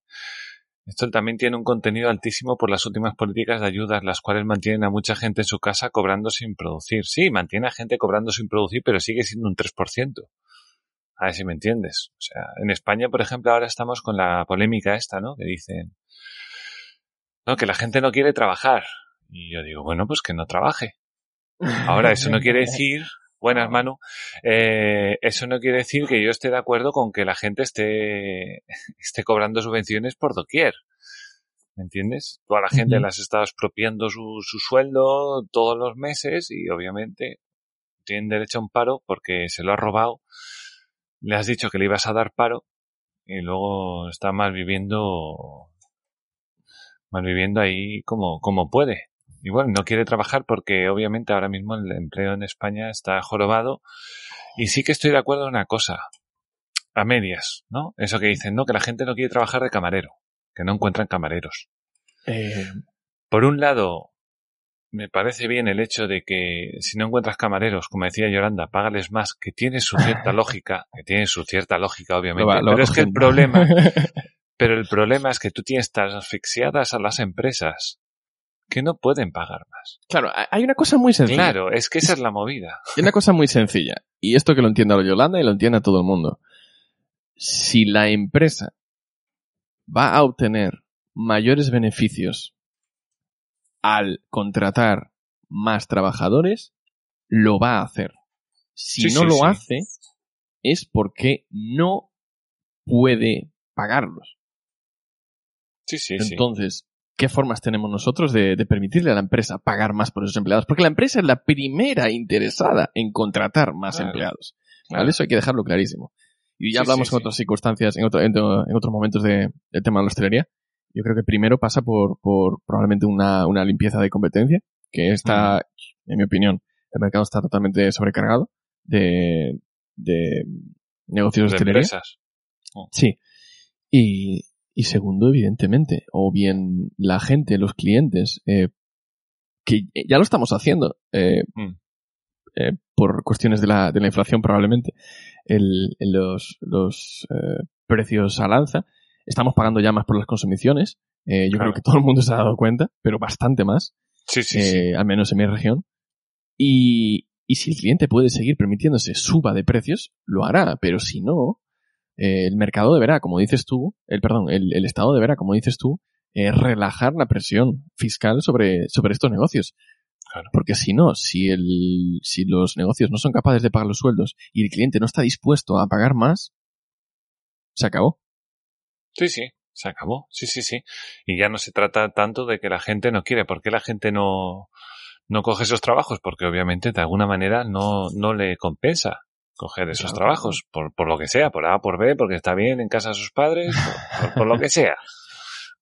esto también tiene un contenido altísimo por las últimas políticas de ayudas, las cuales mantienen a mucha gente en su casa cobrando sin producir. Sí, mantiene a gente cobrando sin producir, pero sigue siendo un 3%. A ver si me entiendes. O sea, en España, por ejemplo, ahora estamos con la polémica esta, ¿no? Que dicen, no, que la gente no quiere trabajar. Y yo digo, bueno, pues que no trabaje. Ahora, eso no quiere decir, [laughs] buenas Manu, eh, eso no quiere decir que yo esté de acuerdo con que la gente esté, [laughs] esté cobrando subvenciones por doquier. ¿Me entiendes? Toda la gente las está expropiando su, su sueldo todos los meses y obviamente tienen derecho a un paro porque se lo ha robado. Le has dicho que le ibas a dar paro y luego está mal viviendo viviendo ahí como, como puede. Y bueno, no quiere trabajar porque obviamente ahora mismo el empleo en España está jorobado. Y sí que estoy de acuerdo en una cosa. a medias, ¿no? Eso que dicen, no, que la gente no quiere trabajar de camarero, que no encuentran camareros. Eh, Por un lado, me parece bien el hecho de que si no encuentras camareros, como decía Yolanda, págales más, que tiene su cierta [laughs] lógica, que tiene su cierta lógica, obviamente. Va- pero es que el problema, [laughs] pero el problema es que tú tienes tan asfixiadas a las empresas que no pueden pagar más. claro, hay- una cosa muy sencilla. Claro, es que esa es la movida. [laughs] Hay una cosa muy sencilla. Y esto que lo entienda Yolanda y lo entienda todo el mundo. Si la empresa va a obtener mayores beneficios al contratar más trabajadores, lo va a hacer. Si Sí, no sí, lo sí. hace, es porque no puede pagarlos. Sí, sí, sí. Entonces, ¿qué formas tenemos nosotros de, de permitirle a la empresa pagar más por esos empleados? Porque la empresa es la primera interesada en contratar más Claro, empleados. claro. ¿vale? Eso hay que dejarlo clarísimo. Y ya Sí, hablamos sí, en otras circunstancias, en, otro- en, en otros momentos de- del tema de la hostelería. Yo creo que primero pasa por, por probablemente una, una limpieza de competencia, que está, en mi opinión, el mercado está totalmente sobrecargado de, de negocios de, de hostelería. empresas. Sí. Y, y segundo, evidentemente, o bien la gente, los clientes, eh, que ya lo estamos haciendo, eh, Mm. eh, por cuestiones de la, de la inflación probablemente, el, los, los eh, precios al alza, estamos pagando ya más por las consumiciones. Eh, yo Claro. creo que todo el mundo se ha dado cuenta, pero bastante más, Sí, sí, sí. al menos en mi región. Y, y si el cliente puede seguir permitiéndose suba de precios, lo hará, pero si no, eh, el mercado deberá, como dices tú, el perdón, el, el Estado deberá, como dices tú, eh, relajar la presión fiscal sobre, sobre estos negocios. Claro. Porque si no, si el, si los negocios no son capaces de pagar los sueldos y el cliente no está dispuesto a pagar más, se acabó. Sí, sí, se acabó. Sí, sí, sí. Y ya no se trata tanto de que la gente no quiere. ¿Por qué la gente no, no coge esos trabajos? Porque obviamente de alguna manera no, no le compensa coger esos Claro. trabajos, por, por lo que sea, por A, por B, porque está bien en casa de sus padres, por, por- por lo que sea.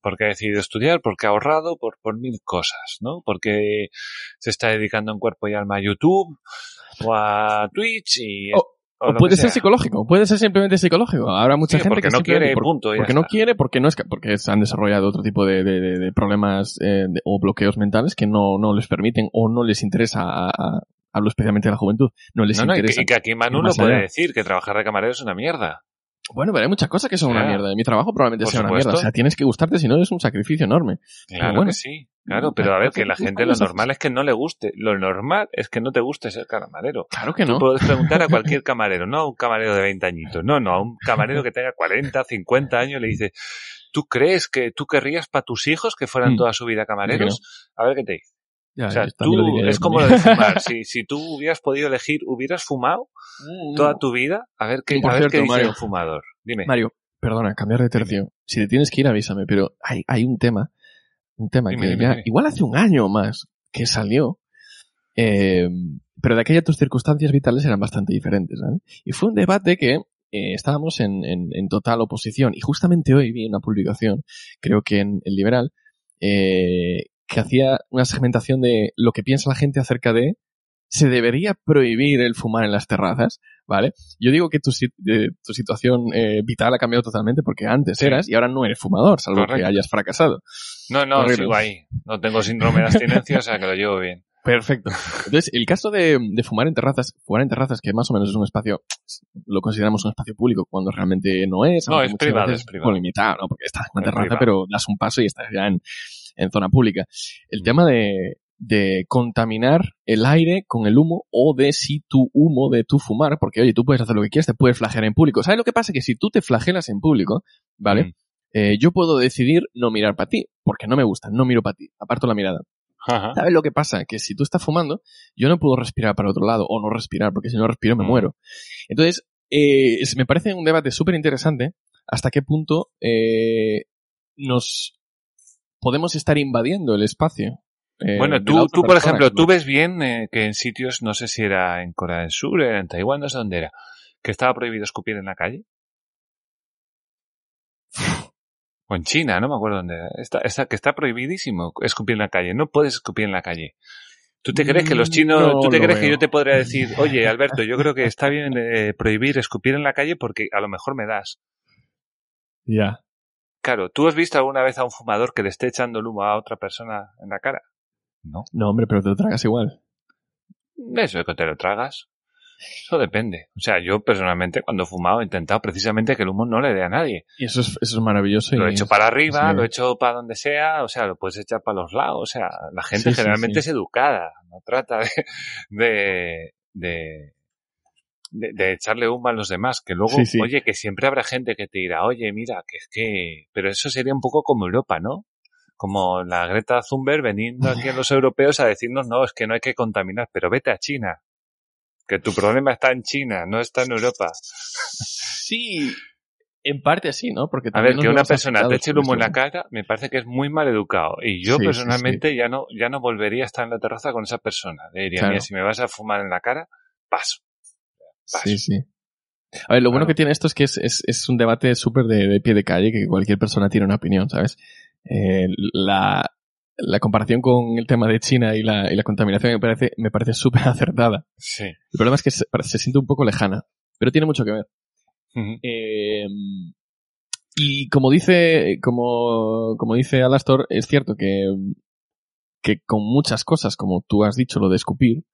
Porque ha decidido estudiar, porque ha ahorrado, por, por mil cosas, ¿no? Porque se está dedicando en cuerpo y alma a YouTube o a Twitch y... O- o puede ser sea. psicológico, puede ser simplemente psicológico. Habrá mucha Sí, gente porque que no quiere, por- punto, porque no quiere, porque no es porque se han desarrollado otro tipo de, de- de- de problemas eh, de- o bloqueos mentales que no, no les permiten o no les interesa a, a- hablo especialmente de la juventud, no les No, no, y que, interesa. y que aquí Manu más puede allá. decir, que trabajar de camarero es una mierda. Bueno, pero hay muchas cosas que son una mierda. Mi trabajo probablemente Por sea una mierda. O sea, tienes que gustarte, si no es un sacrificio enorme. Claro bueno. que sí. Claro, Mm, pero a ver, que la ¿qué gente lo normal es que no le guste. Lo normal es que no te guste ser camarero. Claro que Tú no. puedes preguntar a cualquier [laughs] camarero, no a un camarero de 20 añitos, no, no, a un camarero que tenga 40, 50 años, le dice, ¿tú crees que tú querrías para tus hijos que fueran Mm. toda su vida camareros? A ver qué te dice. Ya, O sea, tú, es como lo de [laughs] fumar. Si, si tú hubieras podido elegir, hubieras fumado toda tu vida, a ver qué, a ver cierto, qué dice Mario. un fumador. Dime. Mario, perdona, cambiar de tercio. Si te tienes que ir, avísame, pero hay, hay un tema, un tema Dime, que dime, ya, igual hace un año o más que salió, eh, pero de aquella tus circunstancias vitales eran bastante diferentes. Y fue un debate que eh, estábamos en, en- en total oposición y justamente hoy vi una publicación, creo que en El Liberal, eh, que hacía una segmentación de lo que piensa la gente acerca de se debería prohibir el fumar en las terrazas, ¿vale? Yo digo que tu, eh, tu situación eh, vital ha cambiado totalmente porque antes Sí. eras y ahora no eres fumador, salvo que hayas fracasado. No, no, sigo ahí. No tengo síndrome de abstinencia, o sea que lo llevo bien. Perfecto. Entonces, el caso de, de fumar en terrazas, fumar en terrazas, que más o menos es un espacio, lo consideramos un espacio público cuando realmente no es. No, es privado, veces, es privado. Bueno, limitado, ¿no? Porque estás en una Es terraza, privado. pero das un paso y estás ya en, en zona pública. El tema de, de contaminar el aire con el humo o de si tu humo de tu fumar, porque oye, tú puedes hacer lo que quieras, te puedes flagelar en público. ¿Sabes lo que pasa? Que si tú te flagelas en público, ¿vale? Mm. Eh, yo puedo decidir no mirar para ti, porque no me gusta, no miro para ti, aparto la mirada. Ajá. ¿Sabes lo que pasa? Que si tú estás fumando, yo no puedo respirar para otro lado o no respirar, porque si no respiro me Mm. muero. Entonces, eh, me parece un debate súper interesante hasta qué punto eh, nos podemos estar invadiendo el espacio. eh, Bueno, tú, tú por ejemplo, tú ves bien eh, que en sitios, no sé si era en Corea del Sur, era en Taiwán, no sé dónde era, que estaba prohibido escupir en la calle. [laughs] O en China, no me acuerdo dónde era. Está, está- que está prohibidísimo escupir en la calle. No puedes escupir en la calle. ¿Tú te crees que los Mm, chinos, no tú te crees que yo te podría decir, [laughs] oye, Alberto, yo creo que está bien eh, prohibir escupir en la calle porque a lo mejor me das? Ya. Claro, ¿tú has visto alguna vez a un fumador que le esté echando el humo a otra persona en la cara? No. No, hombre, pero te lo tragas igual. Eso de que te lo tragas. Eso depende. O sea, yo personalmente cuando he fumado he intentado precisamente que el humo no le dé a nadie. Y eso es, eso es maravilloso. Lo he hecho es- para arriba, sí. lo he hecho para donde sea, o sea, lo puedes echar para los lados. O sea, la gente sí, generalmente sí. es educada, no trata de, de, de, de- de echarle humo a los demás. Que luego, Sí, sí. oye, que siempre habrá gente que te dirá, oye, mira, que es que... Pero eso sería un poco como Europa, ¿no? Como la Greta Thunberg veniendo aquí a los [laughs] europeos a decirnos, no, es que no hay que contaminar, pero vete a China. Que tu problema está en China, no está en Europa. Sí, en parte sí, ¿no? Porque A ver, que una persona te eche el humo en la cara me parece que es muy mal educado. Y yo Sí, sí, personalmente ya no ya no volvería a estar en la terraza con esa persona. Le diría, Claro. mira, si me vas a fumar en la cara, paso. Sí, sí. A ver, lo bueno que tiene esto es que es, es, es un debate súper de, de pie de calle, que cualquier persona tiene una opinión, ¿sabes? Eh, la, la comparación con el tema de China y la, y la contaminación me parece, me parece súper [laughs] acertada. Sí. El problema es que se, se siente un poco lejana, pero tiene mucho que ver. Ujú. Eh, y como dice, como, como dice Alastor, es cierto que, que con muchas cosas, como tú has dicho, lo de escupir,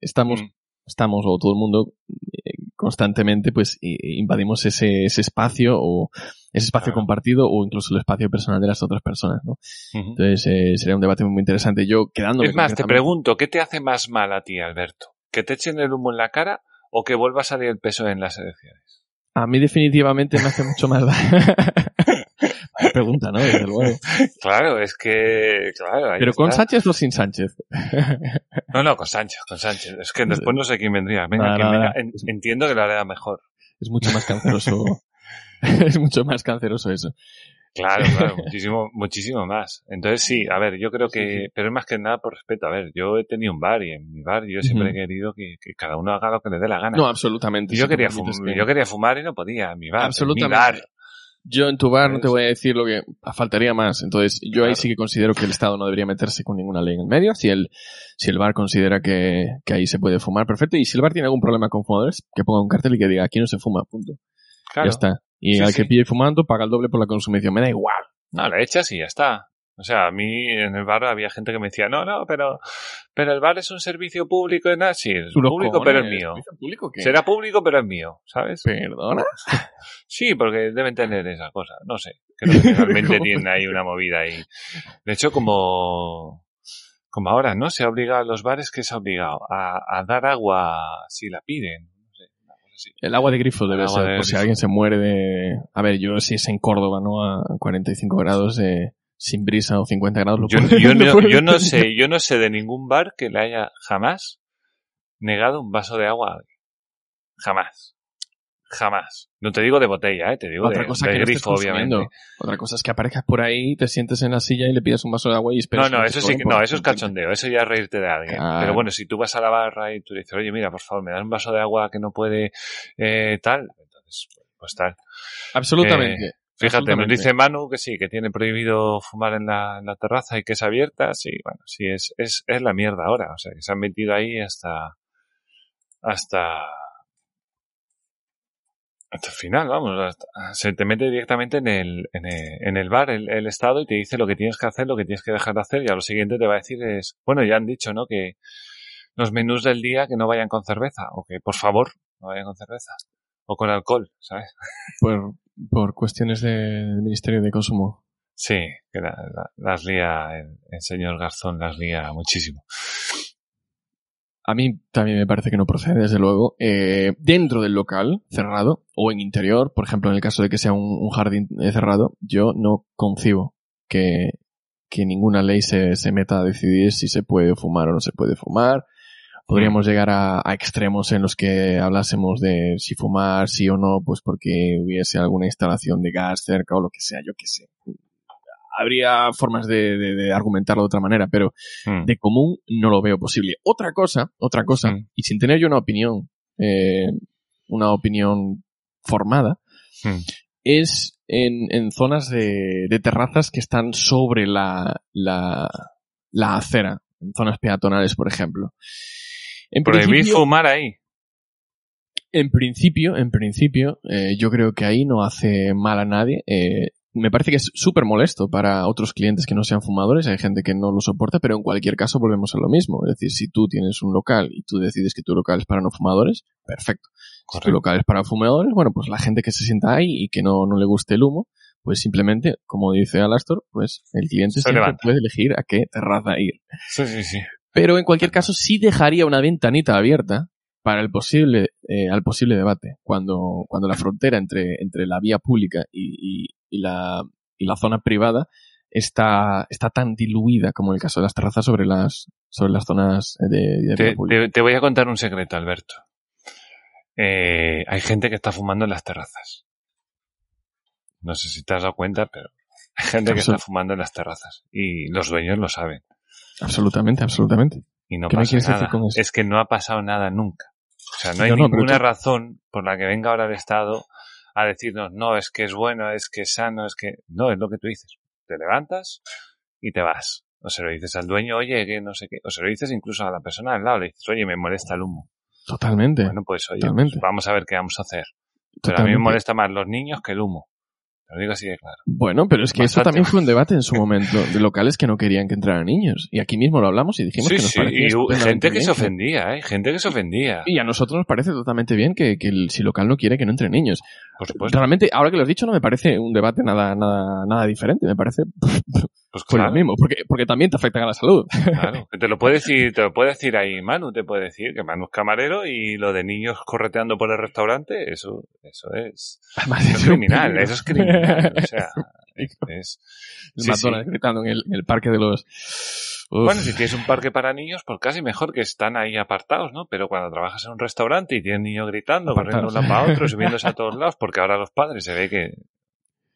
estamos, Mm. Estamos, o todo el mundo, eh, constantemente, pues, invadimos ese, ese espacio, o ese espacio Claro. compartido, o incluso el espacio personal de las otras personas, ¿no? Entonces, eh, sería un debate muy interesante. Yo, quedándome Es más, te pregunto, ¿qué te hace más mal a ti, Alberto? ¿Que te echen el humo en la cara o que vuelva a salir el peso en las elecciones? A mí definitivamente me hace mucho más daño. [laughs] Pregunta, ¿no? Desde luego. [laughs] Claro, es que... Claro, Pero con. Sánchez o sin Sánchez. [laughs] No, no, con Sánchez, con Sánchez. Es que después no sé quién vendría. Venga, Nada, venga. Entiendo que lo hará mejor. Es mucho más canceroso. [laughs] es mucho más canceroso eso. Claro, claro, muchísimo, muchísimo más. Entonces sí, a ver, yo creo que, Sí, sí. pero es más que nada por respeto. A ver, yo he tenido un bar y en mi bar yo siempre he querido que, que cada uno haga lo que le dé la gana. No, absolutamente. Y yo quería, fum- que- yo quería fumar y no podía, en mi bar. en mi Absolutamente. bar. Yo en tu bar no te voy a decir lo que faltaría más. Entonces, yo ahí sí que considero que el Estado no debería meterse con ninguna ley en el medio. Si el, si el bar considera que, que ahí se puede fumar, perfecto. Y si el bar tiene algún problema con fumadores, que ponga un cartel y que diga aquí no se fuma, punto. Claro. Ya está. Y Sí, al sí. que pille fumando, paga el doble por la consumición. Me da igual. No, le echas y ya está. O sea, a mí en el bar había gente que me decía, no, no, pero, pero el bar es un servicio público. Sí, es Tú los público, pero es mío. ¿servicio público? Será público, pero es mío, ¿sabes? ¿Perdona? [laughs] Sí, porque deben tener esa cosa. No sé. Creo que [laughs] realmente tienen ahí una movida ahí. De hecho, como, como ahora, ¿no? Se ha obligado a los bares que se ha obligado a, a dar agua si la piden. Así. El agua de grifo debe ser, de por si alguien se muere de... A ver, yo si es en Córdoba, ¿no? A 45 grados, eh, sin brisa o 50 grados, lo Yo, puedo- [laughs] yo no, yo no sé, yo no sé de ningún bar que le haya jamás negado un vaso de agua a alguien. Jamás. Jamás. No te digo de botella, ¿eh? Te digo Otra de, cosa de que no grifo, obviamente. Otra cosa es que aparezcas por ahí, te sientes en la silla y le pides un vaso de agua y esperas. No, no, eso sí, que- no, eso es 50. cachondeo, eso ya es reírte de alguien. Claro. Pero bueno, si tú vas a la barra y tú dices, oye, mira, por favor, me das un vaso de agua que no puede eh, tal, entonces, pues tal. Absolutamente. Fíjate, nos Absolutamente. dice Manu que sí, que tiene prohibido fumar en la, en la terraza y que es abierta, sí, bueno, sí, es, es, es la mierda ahora, o sea, que se han metido ahí hasta, hasta, hasta el final, vamos, hasta- se te mete directamente en el, en el, en el bar el, el Estado y te dice lo que tienes que hacer, lo que tienes que dejar de hacer y a lo siguiente te va a decir es, bueno, ya han dicho, ¿no? Que los menús del día que no vayan con cerveza o que por favor no vayan con cerveza o con alcohol, ¿sabes? Por, por cuestiones de- del Ministerio de Consumo. Sí, que la- la- las lía, el, el señor Garzón las lía muchísimo. A mí también me parece que no procede, desde luego. Eh, dentro del local cerrado o en interior, por ejemplo, en el caso de que sea un, un jardín eh, cerrado, yo no concibo que, que ninguna ley se, se meta a decidir si se puede fumar o no se puede fumar. Podríamos llegar a, a extremos en los que hablásemos de si fumar, sí o no, pues porque hubiese alguna instalación de gas cerca o lo que sea, yo qué sé. Habría formas de, de- de argumentarlo de otra manera, pero Mm. de común no lo veo posible. Otra cosa, otra cosa, Mm. y sin tener yo una opinión, eh, una opinión formada, Mm. es en, en zonas de, de terrazas que están sobre la, la, la acera. en zonas peatonales, por ejemplo. En Prohibir fumar ahí. En principio, en principio, eh, yo creo que ahí no hace mal a nadie. Eh, me parece que es súper molesto para otros clientes que no sean fumadores. Hay gente que no lo soporta, pero en cualquier caso volvemos a lo mismo. Es decir, si tú tienes un local y tú decides que tu local es para no fumadores, perfecto. Si tu local es para fumadores, bueno, pues la gente que se sienta ahí y que no, no le guste el humo, pues simplemente, como dice Alastor, pues el cliente siempre puede elegir a qué terraza ir. Sí, sí, sí. Pero en cualquier caso sí dejaría una ventanita abierta para el posible, eh, al posible debate, cuando, cuando la frontera entre, entre la vía pública y, y, la, y la zona privada está, está tan diluida como el caso de las terrazas sobre las, sobre las zonas de, te, te, te, voy a contar un secreto, Alberto. Eh, hay gente que está fumando en las terrazas. No sé si te has dado cuenta, pero hay gente que está fumando en las terrazas. Y los dueños lo saben. Absolutamente, absolutamente. Y no pasa nada. Es que no ha pasado nada nunca. O sea, no hay ninguna razón por la que venga ahora el Estado a decirnos, no, es que es bueno, es que es sano, es que... No, es lo que tú dices. Te levantas y te vas. O se lo dices al dueño, oye, que no sé qué. O se lo dices incluso a la persona al lado, le dices, oye, me molesta el humo. Totalmente. Bueno, pues oye, pues vamos a ver qué vamos a hacer. Pero a mí me molesta más los niños que el humo. Lo digo así de claro. Bueno, pero es que eso también fue un debate en su [laughs] momento de locales que no querían que entraran niños. Y aquí mismo lo hablamos y dijimos que nos sí, y gente que se ofendía, ¿eh? Gente que se ofendía. Y a nosotros nos parece totalmente bien que, que el, si local no quiere que no entren niños. Por supuesto. Realmente, ahora que lo has dicho, no me parece un debate nada, nada, nada diferente. Me parece [laughs] pues claro. lo mismo, porque, porque también te afecta a la salud. Claro, [laughs] te lo puede decir, te lo puede decir ahí Manu, te puede decir que Manu es camarero y lo de niños correteando por el restaurante, eso, eso es, eso es criminal, eso es criminal. [laughs] O sea, es, el sí, sí. gritando en el, en el, parque de los. Uf. Bueno, si tienes un parque para niños, pues casi mejor que están ahí apartados, ¿no? Pero cuando trabajas en un restaurante y tienes niños gritando, apartados. corriendo de un lado para otro, subiéndose a todos [laughs] lados, porque ahora los padres se ve que,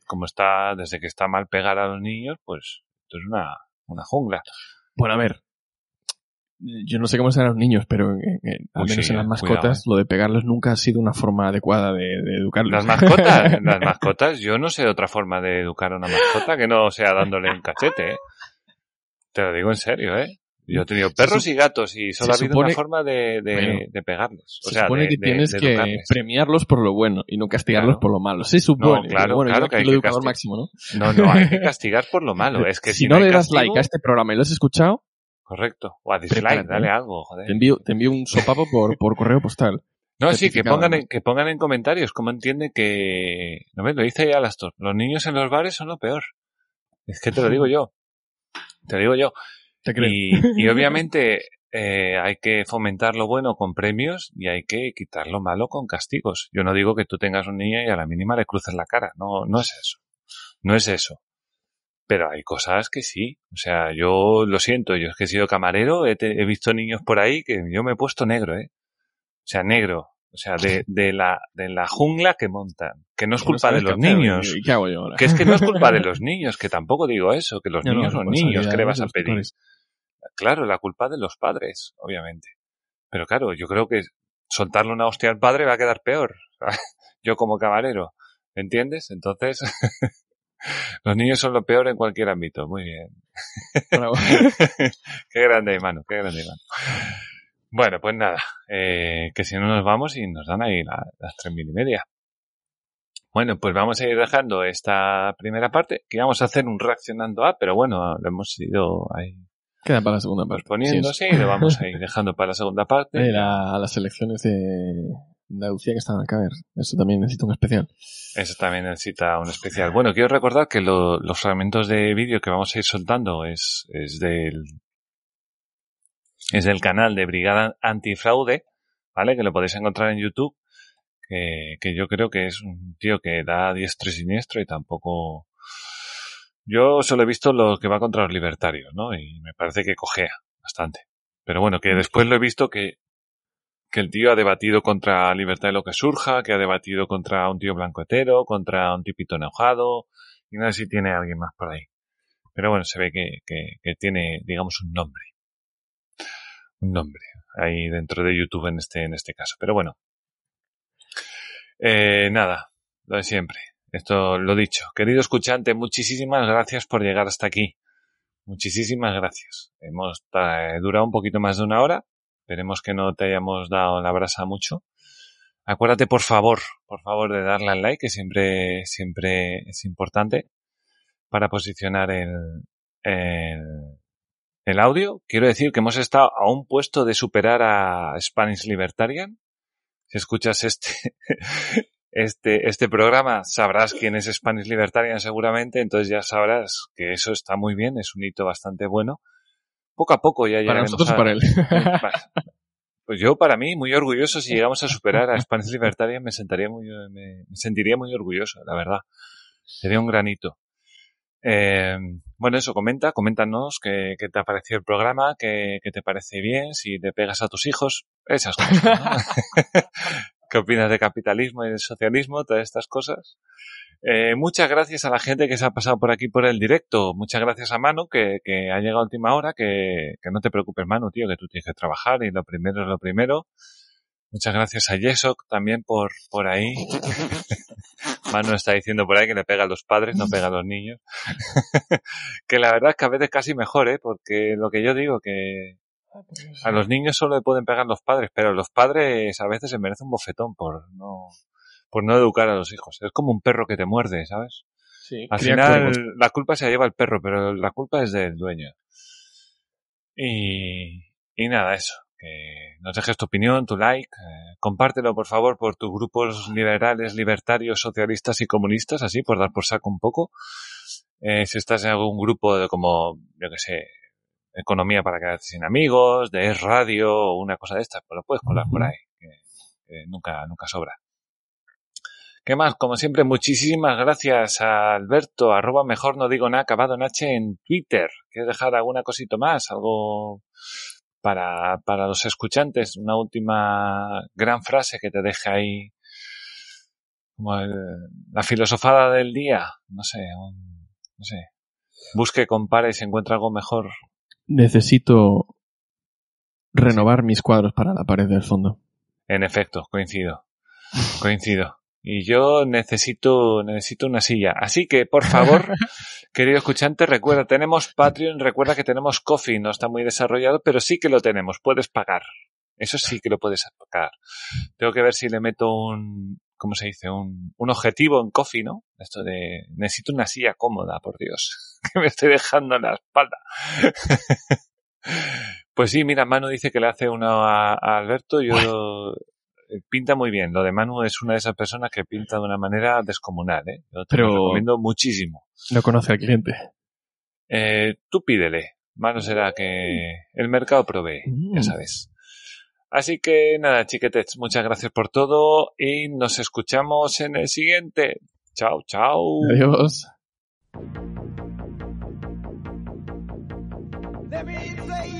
como está, desde que está mal pegar a los niños, pues esto es una, una jungla. Bueno, a ver, yo no sé cómo serán los niños, pero en, en, al menos sí, en las mascotas, cuidado, eh. lo de pegarlos nunca ha sido una forma adecuada de, de educarlos. Las mascotas, [laughs] las mascotas, yo no sé otra forma de educar a una mascota que no sea dándole un cachete, ¿eh? Te lo digo en serio, ¿eh? Yo he tenido perros y gatos y solo ha habido supone, una forma de, de, bueno, de pegarles. O se sea, supone de, que tienes que premiarlos por lo bueno y no castigarlos claro. por lo malo. Se supone. No, claro, bueno, claro que hay que educador máximo, ¿no? No, no, hay que [laughs] castigar por lo malo. Es que si, si no, no le das castigo, like a este programa y lo has escuchado, Correcto. O a dislike, dale algo, joder. Te envío, te envío un sopapo por, por correo postal. No, sí, que pongan, en, que pongan en comentarios cómo entienden que... No me lo dice ya Alastor. Los niños en los bares son lo peor. Es que te lo digo [laughs] yo. Te lo digo yo. ¿Te crees? Y, y obviamente eh, hay que fomentar lo bueno con premios y hay que quitar lo malo con castigos. Yo no digo que tú tengas un niño y a la mínima le cruces la cara. No, no es eso. No es eso. Pero hay cosas que sí. O sea, yo lo siento, yo es que he sido camarero, he, te, he visto niños por ahí que yo me he puesto negro, ¿eh? O sea, negro. O sea, de, [laughs] de, la, de la jungla que montan. Que no es culpa de los niños. ¿Y qué hago yo ahora? Que es que no es culpa de [laughs] los niños, que tampoco digo eso, que los no, niños no, son niños, ¿qué le vas a pedir? Tutores. Claro, la culpa de los padres, obviamente. Pero claro, yo creo que soltarle una hostia al padre va a quedar peor. [laughs] yo como camarero. ¿Entiendes? Entonces, Los niños son lo peor en cualquier ámbito. Muy bien. Bueno, [laughs] qué grande, mano. Qué grande, mano. Bueno, pues nada. Eh, que si no nos vamos y nos dan ahí la, las tres mil y media. Bueno, pues vamos a ir dejando esta primera parte, que íbamos a hacer un reaccionando a, pero bueno, lo hemos ido ahí. Queda para la segunda parte. Poniendo, sí, sí lo vamos [laughs] a ir dejando para la segunda parte. Era las elecciones de, Andalucía que están. A ver, eso también necesita un especial. Eso también necesita un especial. Bueno, quiero recordar que lo, los fragmentos de vídeo que vamos a ir soltando es, es del es del canal de Brigada Antifraude, ¿vale? Que lo podéis encontrar en YouTube, que, que yo creo que es un tío que da diestro y siniestro y tampoco... Yo solo he visto lo que va contra los libertarios, ¿no? Y me parece que cojea bastante. Pero bueno, que después lo he visto que que el tío ha debatido contra libertad de lo que surja, que ha debatido contra un tío blanco hetero, contra un tipito enojado, y no si tiene alguien más por ahí. Pero bueno, se ve que, que, que tiene, digamos, un nombre. Un nombre ahí dentro de YouTube en este, en este caso. Pero bueno. Eh, nada, lo de siempre. Esto lo dicho. Querido escuchante, muchísimas gracias por llegar hasta aquí Muchísimas gracias. Hemos eh, durado un poquito más de una hora. Esperemos que no te hayamos dado la brasa mucho. Acuérdate, por favor, por favor, de darle al like, que siempre, siempre es importante para posicionar el, el, el audio. Quiero decir que hemos estado a un puesto de superar a Spanish Libertarian. Si escuchas este, [laughs] este, este programa, sabrás quién es Spanish Libertarian seguramente, entonces ya sabrás que eso está muy bien, es un hito bastante bueno. Poco a poco ya Para nosotros a... o para él. [laughs] Pues yo, para mí, muy orgulloso, si llegamos a superar a Spanish Libertarian, me, sentaría muy, me, me sentiría muy orgulloso, la verdad. Sería un granito. Eh, bueno, eso, comenta, coméntanos qué, qué te ha parecido el programa, qué, qué te parece bien, si te pegas a tus hijos, esas cosas, ¿no? [laughs] [laughs] ¿Qué opinas de capitalismo y de socialismo? Todas estas cosas. Eh, muchas gracias a la gente que se ha pasado por aquí por el directo. Muchas gracias a Manu, que, que ha llegado a última hora. Que, que no te preocupes, Manu, tío, que tú tienes que trabajar y lo primero es lo primero. Muchas gracias a Yesok también por, por ahí. [laughs] Manu está diciendo por ahí que le pega a los padres, no pega a los niños. [laughs] que la verdad es que a veces casi mejor, ¿eh? Porque lo que yo digo, que a los niños solo le pueden pegar los padres, pero los padres a veces se merecen un bofetón por no, por no educar a los hijos. Es como un perro que te muerde, ¿sabes? Sí, Al final cuervos. la culpa se la lleva el perro, pero la culpa es del dueño. Y, y nada, eso. Que nos dejes tu opinión, tu like. eh, compártelo, por favor, por tus grupos liberales, libertarios, socialistas y comunistas, así, por dar por saco un poco. Eh, si estás en algún grupo de como, yo que sé, economía para quedarte sin amigos, de es radio o una cosa de estas, pues lo puedes colar por ahí, que, que nunca, nunca sobra. ¿Qué más? Como siempre, muchísimas gracias a Alberto, arroba mejor no digo nada, acabado en H en Twitter. ¿Quieres dejar alguna cosita más? Algo para, para los escuchantes, una última gran frase que te deje ahí como el- la filosofada del día, no sé, un- no sé. Busque, compare y se encuentra algo mejor. Necesito renovar mis cuadros para la pared del fondo. En efecto, coincido. Coincido. Y yo necesito, necesito una silla. Así que, por favor, [laughs] querido escuchante, recuerda, tenemos Patreon, recuerda que tenemos Coffee, no está muy desarrollado, pero sí que lo tenemos, puedes pagar. Eso sí que lo puedes pagar. Tengo que ver si le meto un, ¿cómo se dice? Un, un objetivo en Coffee, ¿no? Esto de, necesito una silla cómoda, por Dios, [laughs] que me estoy dejando en la espalda. [laughs] Pues sí, mira, Manu dice que le hace uno a, a Alberto. Yo pinta muy bien. Lo de Manu es una de esas personas que pinta de una manera descomunal, ¿eh? Yo te lo recomiendo muchísimo. No conoce al cliente. Eh, tú pídele. Manu será que el mercado provee, ya Mm. sabes. Así que nada, chiquetes, muchas gracias por todo y nos escuchamos en el siguiente. Chao, chao. Adiós. Let me say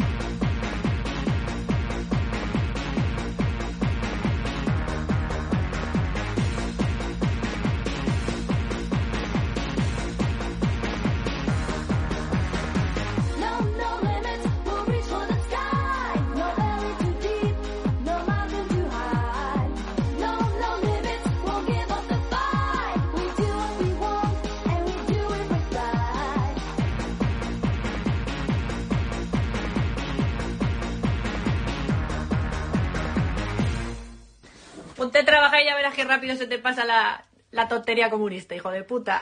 Qué rápido se te pasa la, la tontería comunista, hijo de puta.